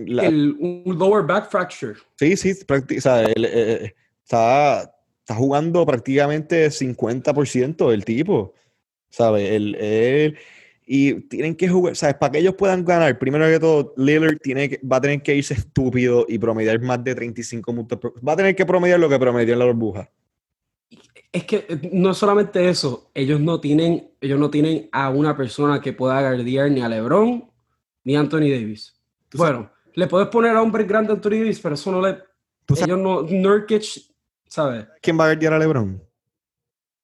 Speaker 2: un lower back fracture.
Speaker 1: Sí, sí, o sea, él, eh, eh, está, está jugando prácticamente 50% del tipo, ¿sabes? Él, y tienen que jugar, ¿sabes? Para que ellos puedan ganar, primero que todo, Lillard tiene que, va a tener que irse estúpido y promediar más de 35 puntos. Va a tener que promediar lo que promedió en la burbuja.
Speaker 2: Es que eh, no es solamente eso, ellos no tienen, ellos no tienen a una persona que pueda guardiar ni a LeBron ni a Anthony Davis. Bueno, le puedes poner a un grande Anthony Davis, pero eso no le. Ellos no. Nurkic, ¿sabes?
Speaker 1: ¿Quién va a guardiar a LeBron?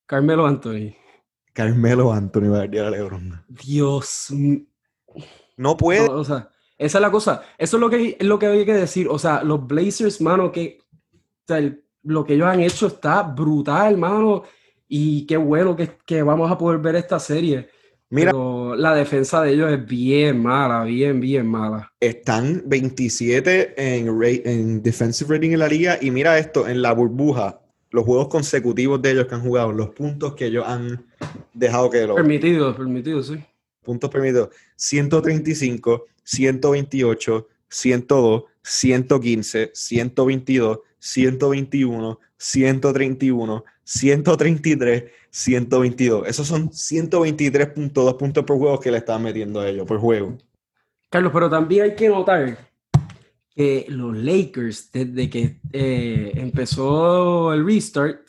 Speaker 2: Carmelo Anthony.
Speaker 1: Carmelo Anthony va a guardiar a LeBron.
Speaker 2: Dios.
Speaker 1: No puede.
Speaker 2: o sea, esa es la cosa. Eso es lo que, es lo que hay que decir. O sea, los Blazers, mano, que. Lo que ellos han hecho está brutal, mano. Y qué bueno que, que vamos a poder ver esta serie. Mira, la defensa de ellos es bien mala, bien, bien mala.
Speaker 1: Están 27 en, en defensive rating en la liga y mira esto, en la burbuja, los juegos consecutivos de ellos que han jugado, los puntos que ellos han dejado que lo...
Speaker 2: Permitido, permitido, sí.
Speaker 1: puntos permitidos, 135, 128, 102, 115, 122, 121, 131, 133, 122. Esos son 123.2 puntos por juego que le estaban metiendo a ellos por juego.
Speaker 2: Carlos, pero también hay que notar que los Lakers, desde que eh, empezó el restart,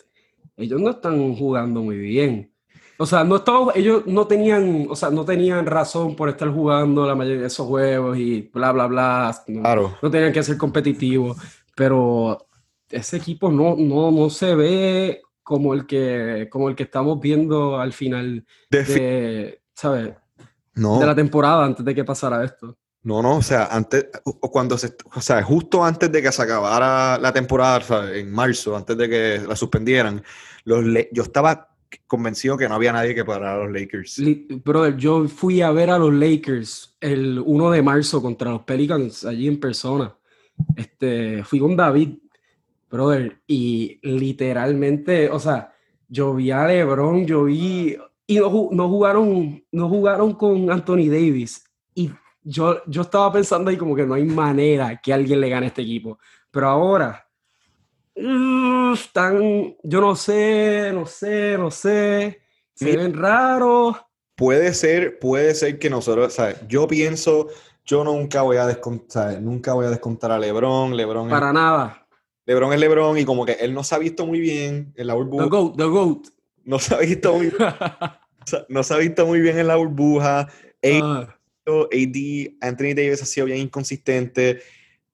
Speaker 2: ellos no están jugando muy bien. O sea, no estaban, ellos no tenían, o sea, no tenían razón por estar jugando la mayoría de esos juegos y bla, bla, bla. No,
Speaker 1: Claro.
Speaker 2: no tenían que ser competitivos, pero ese equipo no, no, no se ve como el que, como el que estamos viendo al final
Speaker 1: Defi-
Speaker 2: de, ¿sabes?
Speaker 1: no,
Speaker 2: de la temporada antes de que pasara esto.
Speaker 1: no, no, o sea, antes, cuando se, o sea, justo antes de que se acabara la temporada, en marzo, antes de que la suspendieran, los, yo estaba convencido que no había nadie que parara a los Lakers.
Speaker 2: Brother, yo fui a ver a los Lakers el 1 de marzo contra los Pelicans allí en persona. Este, fui con David, brother, y literalmente, o sea, yo vi a LeBron, yo vi y no, no jugaron, no jugaron con Anthony Davis y yo, yo estaba pensando ahí como que no hay manera que alguien le gane a este equipo. Pero ahora uh, están, yo no sé, no sé, no sé, se
Speaker 1: Mira.
Speaker 2: ven raros.
Speaker 1: Puede ser, puede ser que nosotros, ¿sabes? Yo pienso, yo nunca voy a descontar, nunca voy a descontar a LeBron. LeBron es,
Speaker 2: Para nada.
Speaker 1: LeBron es LeBron y como que él no se ha visto muy bien en la
Speaker 2: The
Speaker 1: burbuja.
Speaker 2: GOAT, the GOAT.
Speaker 1: No se ha visto muy, no se ha visto muy bien en la burbuja.
Speaker 2: Ah,
Speaker 1: AD, Anthony Davis ha sido bien inconsistente,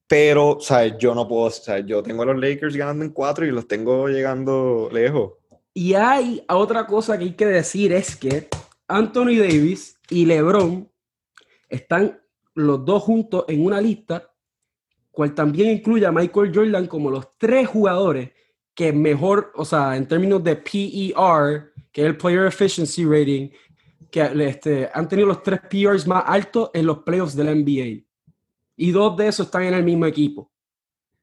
Speaker 1: pero, ¿sabes? Yo no puedo, ¿sabes? Yo tengo a los Lakers ganando en cuatro y los tengo llegando lejos.
Speaker 2: y hay otra cosa que hay que decir es que Anthony Davis y LeBron están los dos juntos en una lista, cual también incluye a Michael Jordan como los tres jugadores que mejor, o sea, en términos de PER, que es el Player Efficiency Rating, que este, han tenido los tres PERs más altos en los playoffs de la NBA. Y dos de esos están en el mismo equipo.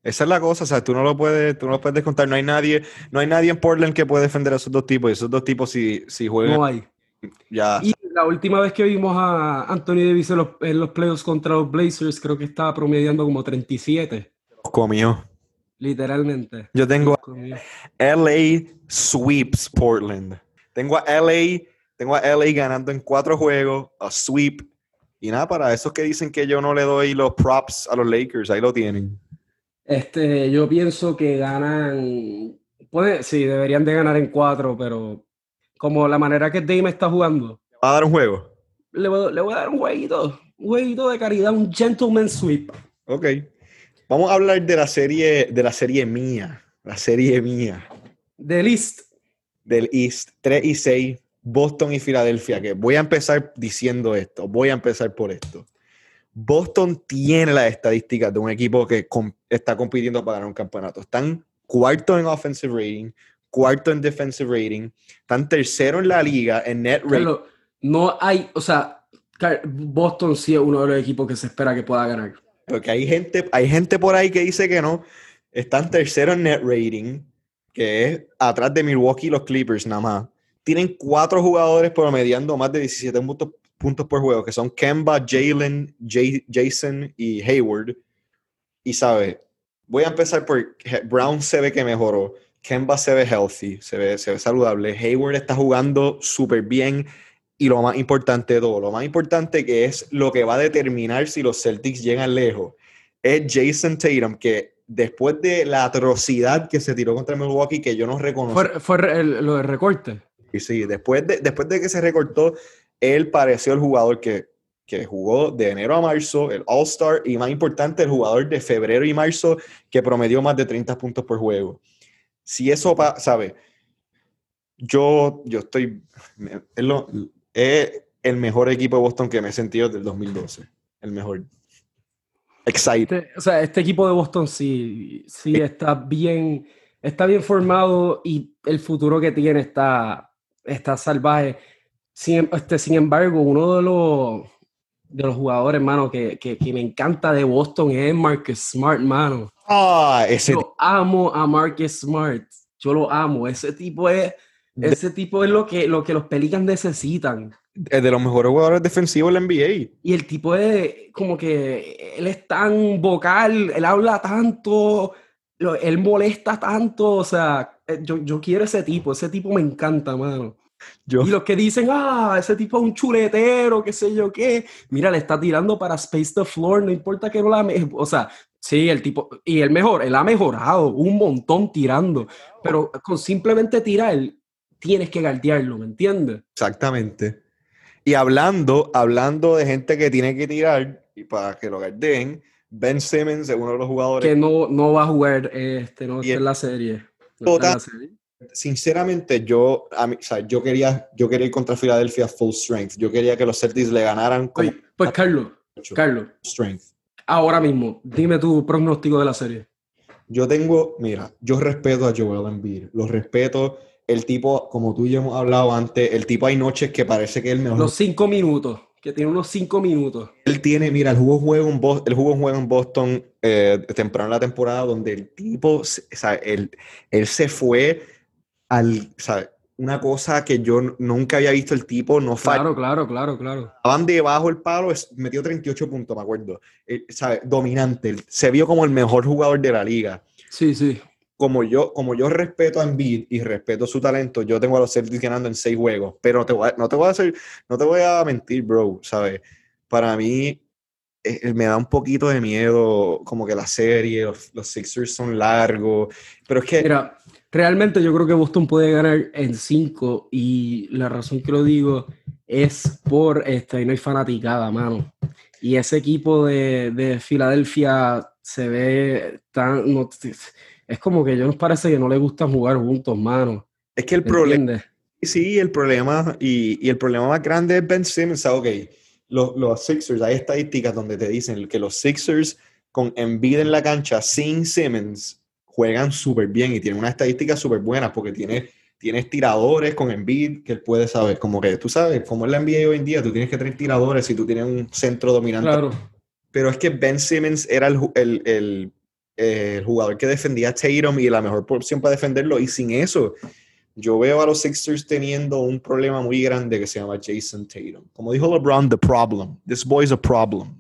Speaker 1: Esa es la cosa, o sea, tú no lo puedes, tú no lo puedes descontar. No hay nadie, no hay nadie en Portland que pueda defender a esos dos tipos. Y esos dos tipos, si, si juegan,
Speaker 2: No hay.
Speaker 1: ya.
Speaker 2: Y la última vez que vimos a Anthony Davis en los, en los playoffs contra los Blazers, creo que estaba promediando como 37,
Speaker 1: los comió.
Speaker 2: literalmente.
Speaker 1: Yo tengo. LA sweeps Portland. Tengo a LA, tengo a LA ganando en cuatro juegos, a sweep. Y nada, para esos que dicen que yo no le doy los props a los Lakers, ahí lo tienen.
Speaker 2: Este, yo pienso que ganan, puede, sí, deberían de ganar en cuatro, pero como la manera que Dame está jugando,
Speaker 1: ¿Va a dar un juego?
Speaker 2: le voy, le voy a dar un jueguito, un jueguito de caridad, un gentleman sweep.
Speaker 1: Ok. Vamos a hablar de la serie, de la serie mía. La serie mía.
Speaker 2: De list,
Speaker 1: Del East 3 y 6, Boston y Filadelfia. Que voy a empezar diciendo esto. Voy a empezar por esto. Boston tiene las estadísticas de un equipo que está compitiendo para ganar un campeonato. Están cuarto en offensive rating, cuarto en defensive rating, están tercero en la liga en net rating.
Speaker 2: Carlos, no hay, o sea, Boston sí es uno de los equipos que se espera que pueda ganar.
Speaker 1: Porque hay gente, hay gente por ahí que dice que no. Están tercero en net rating, que es atrás de Milwaukee y los Clippers nada más. Tienen cuatro jugadores promediando más de 17 puntos, por juego, que son Kemba, Jalen, Jason y Hayward. Y sabe, voy a empezar por Brown se ve que mejoró. Kemba se ve healthy, se ve, se ve saludable. Hayward está jugando súper bien. Y lo más importante de todo, lo más importante que es lo que va a determinar si los Celtics llegan lejos, es Jason Tatum, que después de la atrocidad que se tiró contra Milwaukee, que yo no reconozco,
Speaker 2: Fue, fue el- lo de recorte.
Speaker 1: y sí, después de, después de que se recortó, él pareció el jugador que, que jugó de enero a marzo, el All-Star, y más importante, el jugador de febrero y marzo, que promedió más de 30 puntos por juego. Si eso pasa, ¿sabe? Yo, yo estoy, es, lo- es el mejor equipo de Boston que me he sentido desde el 2012. El mejor. Excited.
Speaker 2: Este- o sea, este equipo de Boston sí, sí está bien, está bien formado y el futuro que tiene está, está salvaje. Sin, este, sin embargo, uno de los, de los jugadores, mano, que, que, que me encanta de Boston es Marcus Smart, mano.
Speaker 1: Ah, ese
Speaker 2: Yo amo a Marcus Smart. Yo lo amo. Ese tipo es,
Speaker 1: De-
Speaker 2: ese tipo es lo que, lo que los Pelicans necesitan.
Speaker 1: Es de los mejores jugadores defensivos de la NBA.
Speaker 2: Y el tipo de, como que él es tan vocal, él habla tanto, él molesta tanto, o sea, eh, yo, yo quiero ese tipo, ese tipo me encanta, mano. Y los que dicen, ah, ese tipo es un chuletero, qué sé yo qué, mira, le está tirando para Space the Floor, no importa que no la... O sea, sí, el tipo, y el mejor, él ha mejorado un montón tirando, pero con simplemente tirar, tienes que galdearlo, ¿me entiendes?
Speaker 1: Exactamente. Y hablando, hablando de gente que tiene que tirar y para que lo galdeen, Ben Simmons es uno de los jugadores
Speaker 2: que no, no va a jugar este, no está en la serie.
Speaker 1: total, sinceramente, yo, a mí, o sea, yo, quería, yo quería ir contra Filadelfia full strength. Yo quería que los Celtics le ganaran.
Speaker 2: Como pues, Carlos, Carlos, strength. ahora mismo, dime tu pronóstico de la serie.
Speaker 1: Yo tengo, mira, yo respeto a Joel Embiid, lo respeto. El tipo, como tú y yo hemos hablado antes, el tipo hay noches que parece que es el mejor.
Speaker 2: Los cinco minutos, que tiene unos cinco minutos.
Speaker 1: Él tiene, mira, el juego en Boston, el juego en Boston eh, temprano en la temporada, donde el tipo, o sea, él, él se fue al, una cosa que yo nunca había visto el tipo, no
Speaker 2: Claro, claro, claro, claro.
Speaker 1: Estaban debajo el palo, metió 38 puntos, me acuerdo. Eh, dominante, se vio como el mejor jugador de la liga.
Speaker 2: Sí, sí.
Speaker 1: Como yo, como yo respeto a Embiid y respeto su talento, yo tengo a los Celtics ganando en seis juegos, pero no te voy a, no te voy a hacer, no te voy a mentir, bro, ¿sabes? Para mí eh, eh, me da un poquito de miedo como que la serie, los, los Sixers son largos, pero es que...
Speaker 2: Mira, Realmente yo creo que Boston puede ganar en 5 y la razón que lo digo es por este, no hay fanaticada, mano. Y ese equipo de, de Filadelfia se ve tan... es como que nos parece que no le gusta jugar juntos, mano.
Speaker 1: Es que el problema... Sí, el problema, y, y, el problema más grande es Ben Simmons, ok, los, los Sixers, hay estadísticas donde te dicen que los Sixers con Embiid en la cancha sin Simmons juegan súper bien y tienen una estadística súper buena porque tiene, tienes tiradores con Embiid que él puede saber, como que tú sabes, como es la NBA hoy en día, tú tienes que tener tiradores si tú tienes un centro dominante. Claro. Pero es que Ben Simmons era el, el, el, jugador que defendía a Tatum y la mejor opción para defenderlo y sin eso yo veo a los Sixers teniendo un problema muy grande que se llama Jason Tatum. Como dijo LeBron, the problem. This boy is a problem.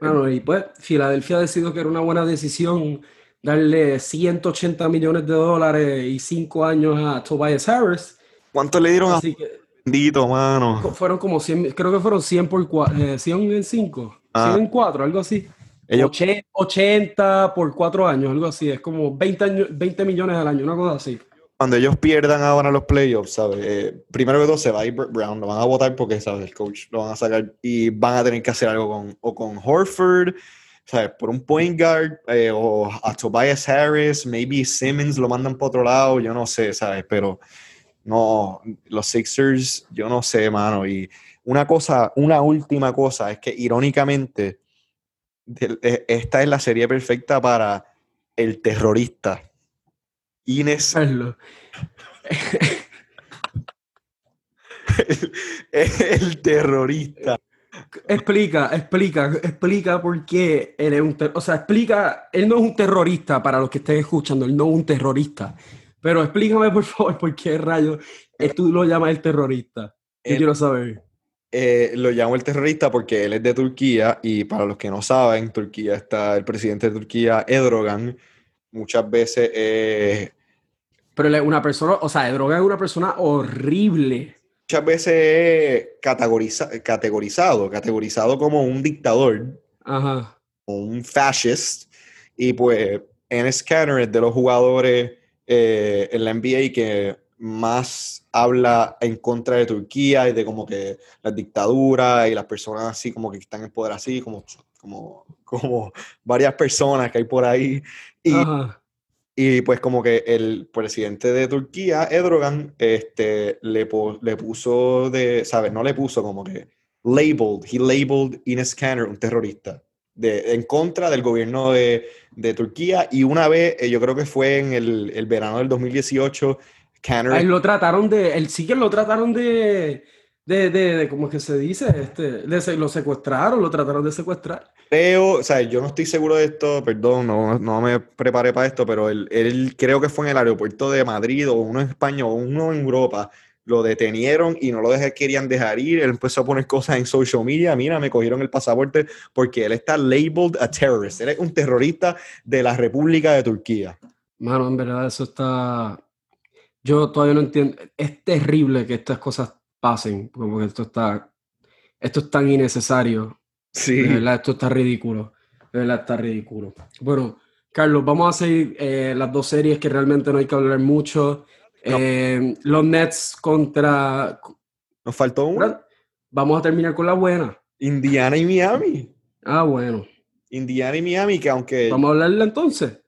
Speaker 2: Bueno, y pues Filadelfia decidió que era una buena decisión darle 180 millones de dólares y 5 años a Tobias Harris.
Speaker 1: ¿Cuánto le dieron Así a que, bendito, mano?
Speaker 2: Fueron como 100, creo que fueron 100 por 4, 100 eh, en 5, 100 ah. en 4, algo así. Ellos... 80 por 4 años, algo así. Es como 20, años, 20 millones al año, una cosa así.
Speaker 1: Cuando ellos pierdan ahora los playoffs, ¿sabes? Eh, primero que todo se va a ir Brown, lo van a votar porque, ¿sabes? El coach lo van a sacar y van a tener que hacer algo con, o con Horford sea, por un point guard eh, o a Tobias Harris, maybe Simmons lo mandan por otro lado, yo no sé, ¿sabes? Pero no, los Sixers, yo no sé, mano. Y una cosa, una última cosa, es que irónicamente, esta es la serie perfecta para el terrorista. Inés. el, el terrorista.
Speaker 2: Explica, explica, explica por qué él es un O sea, explica, él no es un terrorista para los que estén escuchando, él no es un terrorista. Pero explícame, por favor, por qué rayos tú lo llamas el terrorista. Yo quiero saber.
Speaker 1: Eh, lo llamo el terrorista porque él es de Turquía y para los que no saben, Turquía está el presidente de Turquía, Erdogan, muchas veces... Eh,
Speaker 2: Pero es una persona, o sea, Erdogan es una persona horrible
Speaker 1: muchas veces categorizado, categorizado como un dictador,
Speaker 2: Ajá.
Speaker 1: un fascist, y pues Enes Kanter es de los jugadores eh, en la NBA que más habla en contra de Turquía y de como que las dictaduras y las personas así como que están en poder así, como, como, como varias personas que hay por ahí. Y, y pues como que el presidente de Turquía, Erdogan, este, le, le puso de, ¿sabes? No le puso como que labeled, he labeled Ines Kanter un terrorista. De, en contra del gobierno de, de, Turquía y una vez, eh, yo creo que fue en el, el verano del 2018,
Speaker 2: Kanter... lo trataron de, el sí que lo trataron de, de, de, de ¿cómo es que se dice? Este, lo secuestraron, lo trataron de secuestrar.
Speaker 1: Creo, o sea, yo no estoy seguro de esto, perdón, no, no me preparé para esto, pero él, él, creo que fue en el aeropuerto de Madrid o uno en España o uno en Europa, lo detenieron y no lo querían dejar ir. Él empezó a poner cosas en social media. Mira, me cogieron el pasaporte porque él está labeled a terrorist. Él es un terrorista de la República de Turquía.
Speaker 2: Mano, en verdad, eso está. Yo todavía no entiendo. Es terrible que estas cosas pasen, como que esto está. Esto es tan innecesario.
Speaker 1: Sí.
Speaker 2: De verdad, esto está ridículo. De verdad, está ridículo. Bueno, Carlos, vamos a seguir eh, las dos series que realmente no hay que hablar mucho. Eh, los Nets contra.
Speaker 1: Nos faltó una.
Speaker 2: Vamos a terminar con la buena.
Speaker 1: Indiana y Miami.
Speaker 2: Ah, bueno.
Speaker 1: Indiana y Miami, que aunque.
Speaker 2: Vamos a hablarle entonces.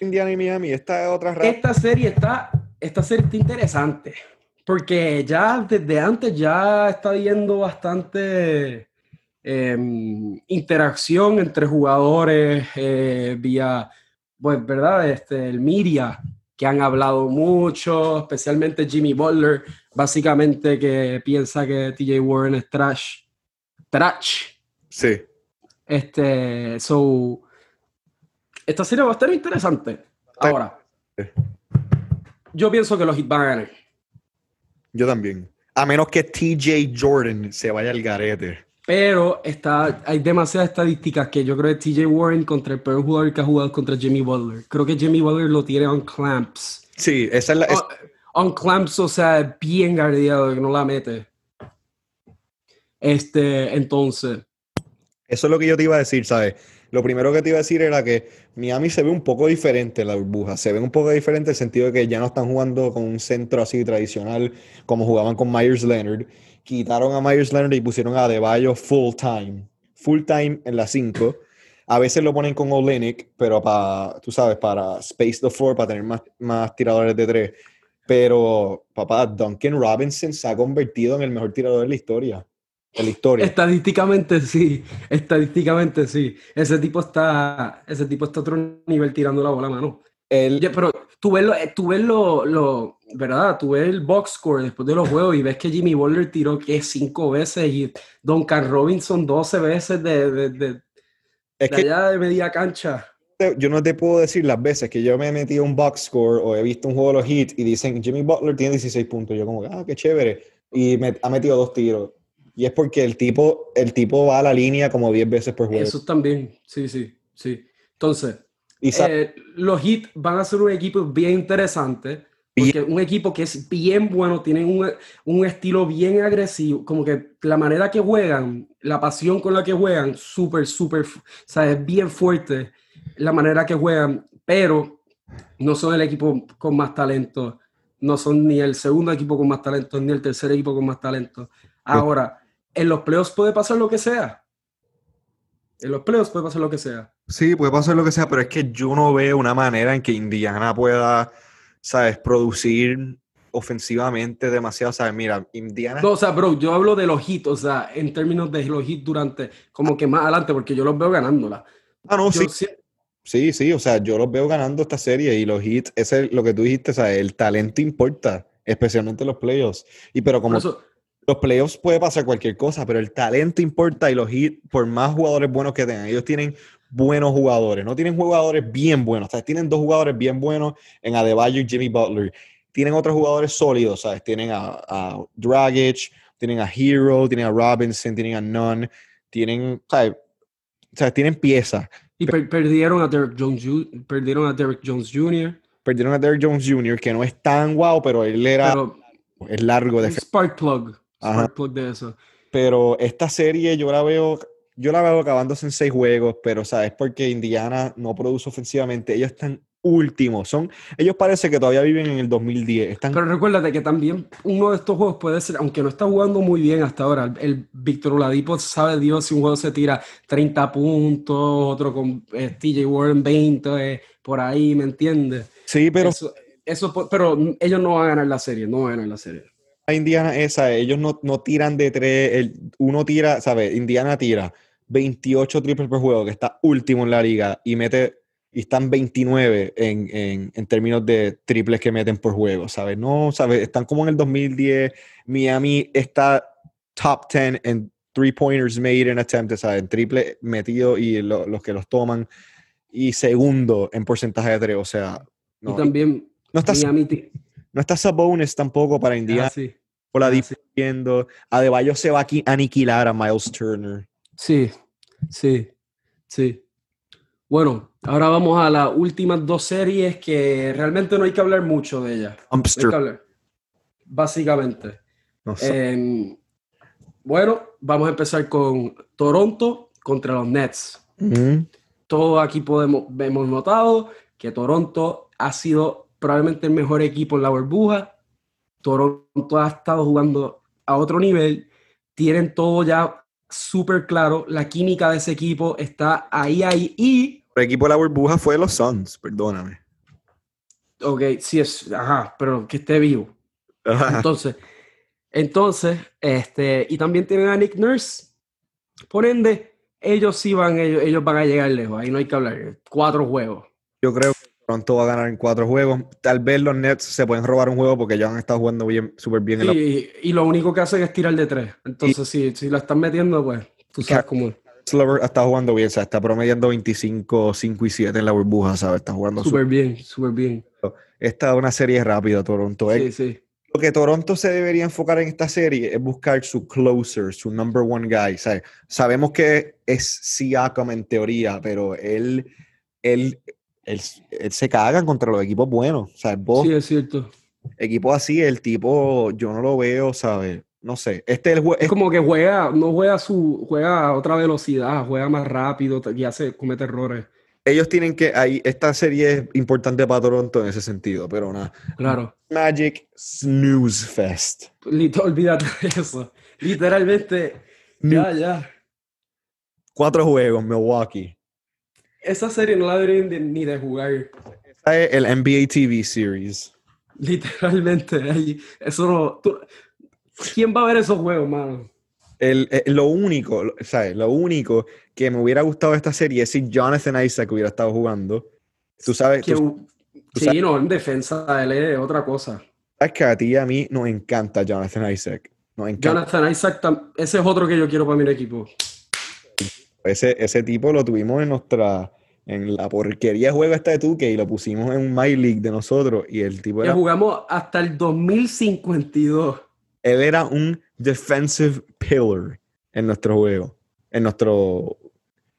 Speaker 1: Indiana y Miami, esta es otra
Speaker 2: Esta serie está, esta serie está interesante. Porque ya desde antes ya está viendo bastante em, interacción entre jugadores eh, vía, pues, ¿verdad? Este, el media que han hablado mucho, especialmente Jimmy Butler, básicamente que piensa que TJ Warren es trash. Trash.
Speaker 1: Sí.
Speaker 2: Este, so, esta serie va a estar interesante. Ahora, yo pienso que los Heat van a ganar.
Speaker 1: Yo también. A menos que TJ Jordan se vaya al garete.
Speaker 2: Pero está, hay demasiadas estadísticas que yo creo que TJ Warren contra el peor jugador que ha jugado contra Jimmy Butler. Creo que Jimmy Butler lo tiene on clamps.
Speaker 1: Sí, esa es la.
Speaker 2: On, clamps, o sea, bien guardiado, que no la mete. Este, entonces.
Speaker 1: Eso es lo que yo te iba a decir, ¿sabes? Lo primero que te iba a decir era que Miami se ve un poco diferente en la burbuja. Se ve un poco diferente en el sentido de que ya no están jugando con un centro así tradicional como jugaban con Myers Leonard quitaron a Myers Leonard y pusieron a Adebayo full time. Full time en la 5. A veces lo ponen con Olenek, pero para, tú sabes, para space the floor, para tener más, más tiradores de tres. Pero, papá, Duncan Robinson se ha convertido en el mejor tirador de la historia. De la historia.
Speaker 2: Estadísticamente sí, estadísticamente sí. Ese tipo está, ese tipo está a otro nivel tirando la bola a mano. El, pero tú ves, lo, eh, tú ves lo, lo, ¿verdad? Tú ves el box score después de los juegos y ves que Jimmy Butler tiró que cinco veces y Duncan Robinson 12 veces de, de, de,
Speaker 1: es que,
Speaker 2: allá de media cancha.
Speaker 1: Yo no te puedo decir las veces que yo me he metido un box score o he visto un juego de los hits y dicen Jimmy Butler tiene 16 puntos. Yo como, ah, qué chévere. Y me ha metido dos tiros. Y es porque el tipo, el tipo va a la línea como 10 veces por juego.
Speaker 2: Eso también, sí, sí, sí. Entonces, eh, los Heat van a ser un equipo bien interesante. Porque un equipo que es bien bueno, tienen un, un, estilo bien agresivo, como que la manera que juegan, la pasión con la que juegan, súper, súper, o sea, es bien fuerte la manera que juegan, pero no son el equipo con más talento, no son ni el segundo equipo con más talento, ni el tercer equipo con más talento. Ahora, en los playoffs puede pasar lo que sea. En los playoffs puede pasar lo que sea.
Speaker 1: Sí, puede pasar lo que sea, pero es que yo no veo una manera en que Indiana pueda, ¿sabes?, producir ofensivamente demasiado, ¿sabes? Mira, Indiana...
Speaker 2: No, o sea, bro, yo hablo de los hits, o sea, en términos de los hits durante, como que más adelante, porque yo los veo ganándola.
Speaker 1: Ah, no, sí. sí. Sí, o sea, yo los veo ganando esta serie y los hits, ese es lo que tú dijiste, ¿sabes? El talento importa, especialmente los playoffs. Y pero como los playoffs puede pasar cualquier cosa, pero el talento importa y los hits, por más jugadores buenos que tengan, ellos tienen buenos jugadores, no tienen jugadores bien buenos, ¿sabes? Tienen dos jugadores bien buenos en Adebayo y Jimmy Butler. Tienen otros jugadores sólidos, ¿sabes? Tienen a, a Dragic, tienen a Hero, tienen a Robinson, tienen a Nunn, tienen, ¿sabes? O tienen piezas.
Speaker 2: Y perdieron a Derek Jones, perdieron a Derek Jones Jr.
Speaker 1: Perdieron a Derek Jones Jr., que no es tan guau, pero él era es largo de
Speaker 2: Spark plug. Spark plug de eso.
Speaker 1: Pero esta serie yo la veo yo la veo acabándose en seis juegos, pero sabes porque Indiana no produce ofensivamente. Ellos están últimos. Son, ellos parece que todavía viven en el 2010. Están...
Speaker 2: Pero recuérdate que también uno de estos juegos puede ser, aunque no está jugando muy bien hasta ahora, el Víctor Oladipo sabe Dios si un juego se tira 30 puntos, otro con eh, TJ Warren 20, eh, por ahí, ¿me entiendes?
Speaker 1: Sí, pero...
Speaker 2: Eso, pero ellos no van a ganar la serie, no van a ganar la serie.
Speaker 1: Indiana esa, ellos no, no tiran de tres, el, uno tira, ¿sabes? Indiana tira 28 triples por juego, que está último en la liga, y mete y están 29 en, en, en, términos de triples que meten por juego, ¿sabes? No, ¿sabes? Están como en el 2010. Miami está top 10 en three pointers made in attempt, ¿sabes? En triple metido y los que los toman. Y segundo en porcentaje de tres, o sea.
Speaker 2: No, y también
Speaker 1: no está, no está Sabonis tampoco para Indiana. Ah, Por la
Speaker 2: Ah, sí.
Speaker 1: diciendo, Adebayo se va a aniquilar a Miles Turner.
Speaker 2: Sí, sí, sí. Bueno, ahora vamos a las últimas dos series que realmente no hay que hablar mucho de ellas. No hay que
Speaker 1: Dumpster.
Speaker 2: hablar. Básicamente.
Speaker 1: No sé.
Speaker 2: Em, bueno, vamos a empezar con Toronto contra los Nets.
Speaker 1: Ujú.
Speaker 2: Todos aquí podemos, hemos notado que Toronto ha sido probablemente el mejor equipo en la burbuja. Toronto ha estado jugando a otro nivel. Tienen todo ya súper claro. La química de ese equipo está ahí, ahí. Y,
Speaker 1: El equipo de la burbuja fue los Suns, perdóname.
Speaker 2: ok, sí es, ajá, pero que esté vivo.
Speaker 1: Ajá.
Speaker 2: Entonces, entonces, este, y también tienen a Nick Nurse. Por ende, ellos sí van, ellos, ellos van a llegar lejos. Ahí no hay que hablar. Cuatro juegos.
Speaker 1: Yo creo que Toronto va a ganar en cuatro juegos. Tal vez los Nets se pueden robar un juego porque ya han estado jugando bien, súper bien en la
Speaker 2: Y, y lo único que hacen es tirar de tres. Entonces, si, si la están metiendo, pues tú sabes cómo.
Speaker 1: Slover está jugando bien, o sea, está promediando 25, 5 y 7 en la burbuja, ¿sabes? Está jugando súper.
Speaker 2: Bien, súper bien.
Speaker 1: Esta es una serie rápida, Toronto.
Speaker 2: Sí,
Speaker 1: Eh,
Speaker 2: sí.
Speaker 1: Lo que Toronto se debería enfocar en esta serie es buscar su closer, su number one guy. ¿sabes? Sabemos que es Siakam en teoría, pero él, él, él, él se caga contra los equipos buenos. ¿sabes? Vos,
Speaker 2: Sí, es cierto.
Speaker 1: equipos así, el tipo, yo no lo veo, ¿sabes? No sé. Este es el jue-
Speaker 2: Es como que juega, no juega su, juega a otra velocidad, juega más rápido y hace, comete errores.
Speaker 1: ellos tienen que, ahí, esta serie es importante para Toronto en ese sentido, pero nada.
Speaker 2: Claro.
Speaker 1: Magic Snooze Fest.
Speaker 2: Lit- olvídate de eso. Literalmente, ya, ya.
Speaker 1: Cuatro juegos, Milwaukee.
Speaker 2: Esa serie no la deberían de- ni de jugar.
Speaker 1: Esta es el NBA TV Series.
Speaker 2: Literalmente, ahí, eso no. tú- ¿Quién va a ver esos juegos, mano?
Speaker 1: El, el- lo único, lo- ¿sabes? Lo único que me hubiera gustado de esta serie es si Jonathan Isaac hubiera estado jugando. Tú sabes,
Speaker 2: Que,
Speaker 1: tú
Speaker 2: sí,
Speaker 1: sabes-
Speaker 2: no, en defensa él es otra cosa.
Speaker 1: sabes que a ti y a mí nos encanta Jonathan Isaac. Nos encanta.
Speaker 2: Jonathan Isaac, ese es otro que yo quiero para mi equipo.
Speaker 1: Ese, ese tipo lo tuvimos en nuestra, en la porquería juego esta de 2K y lo pusimos en un My League de nosotros y el tipo era,
Speaker 2: jugamos hasta el 2052.
Speaker 1: él era un defensive pillar en nuestro juego, en nuestro,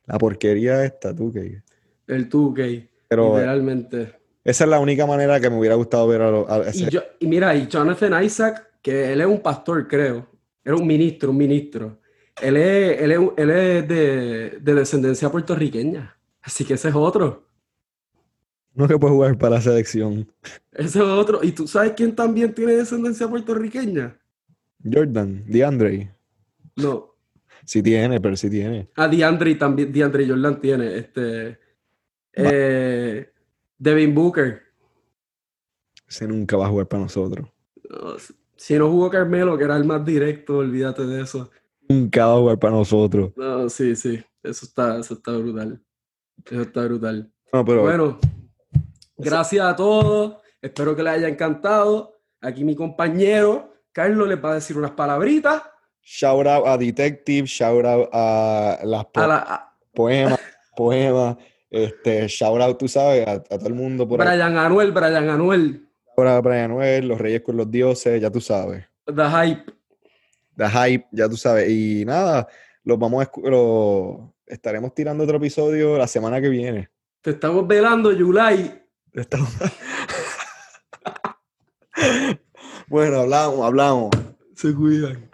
Speaker 1: la porquería esta 2K.
Speaker 2: El 2K,
Speaker 1: Pero
Speaker 2: literalmente.
Speaker 1: esa es la única manera que me hubiera gustado ver a, lo- a ese-
Speaker 2: Y, yo, y mira, y Jonathan Isaac, que él es un pastor, creo. Era un ministro, un ministro. Él es, él es, él es de, de descendencia puertorriqueña. Así que ese es otro.
Speaker 1: uno que puede jugar para la selección.
Speaker 2: Ese es otro. ¿Y tú sabes quién también tiene descendencia puertorriqueña?
Speaker 1: Jordan, DeAndre.
Speaker 2: No.
Speaker 1: Sí tiene, pero sí tiene.
Speaker 2: A DeAndre también, DeAndre Jordan tiene. Este, eh, Devin Booker.
Speaker 1: Ese nunca va a jugar para nosotros.
Speaker 2: No, si no jugó Carmelo, que era el más directo, olvídate de eso.
Speaker 1: Nunca va a jugar para nosotros.
Speaker 2: No, sí, sí. Eso está, eso está brutal. Eso está brutal.
Speaker 1: No, pero
Speaker 2: Bueno, gracias a todos. Espero que les haya encantado. Aquí mi compañero Carlos les va a decir unas palabritas.
Speaker 1: shout out a Detective, shout out a las po-
Speaker 2: A la, a
Speaker 1: poemas, poemas, este, shout out, tú sabes, a, a todo el mundo por ahí.
Speaker 2: Brian Anuel, Brian Anuel,
Speaker 1: Ahora Brian Noel, Los Reyes con los Dioses, ya tú sabes.
Speaker 2: The Hype.
Speaker 1: The Hype, ya tú sabes. Y nada, los vamos a lo- estaremos tirando otro episodio la semana que viene.
Speaker 2: Te estamos velando, Yulai.
Speaker 1: Estamos- bueno, hablamos, hablamos.
Speaker 2: Se cuidan.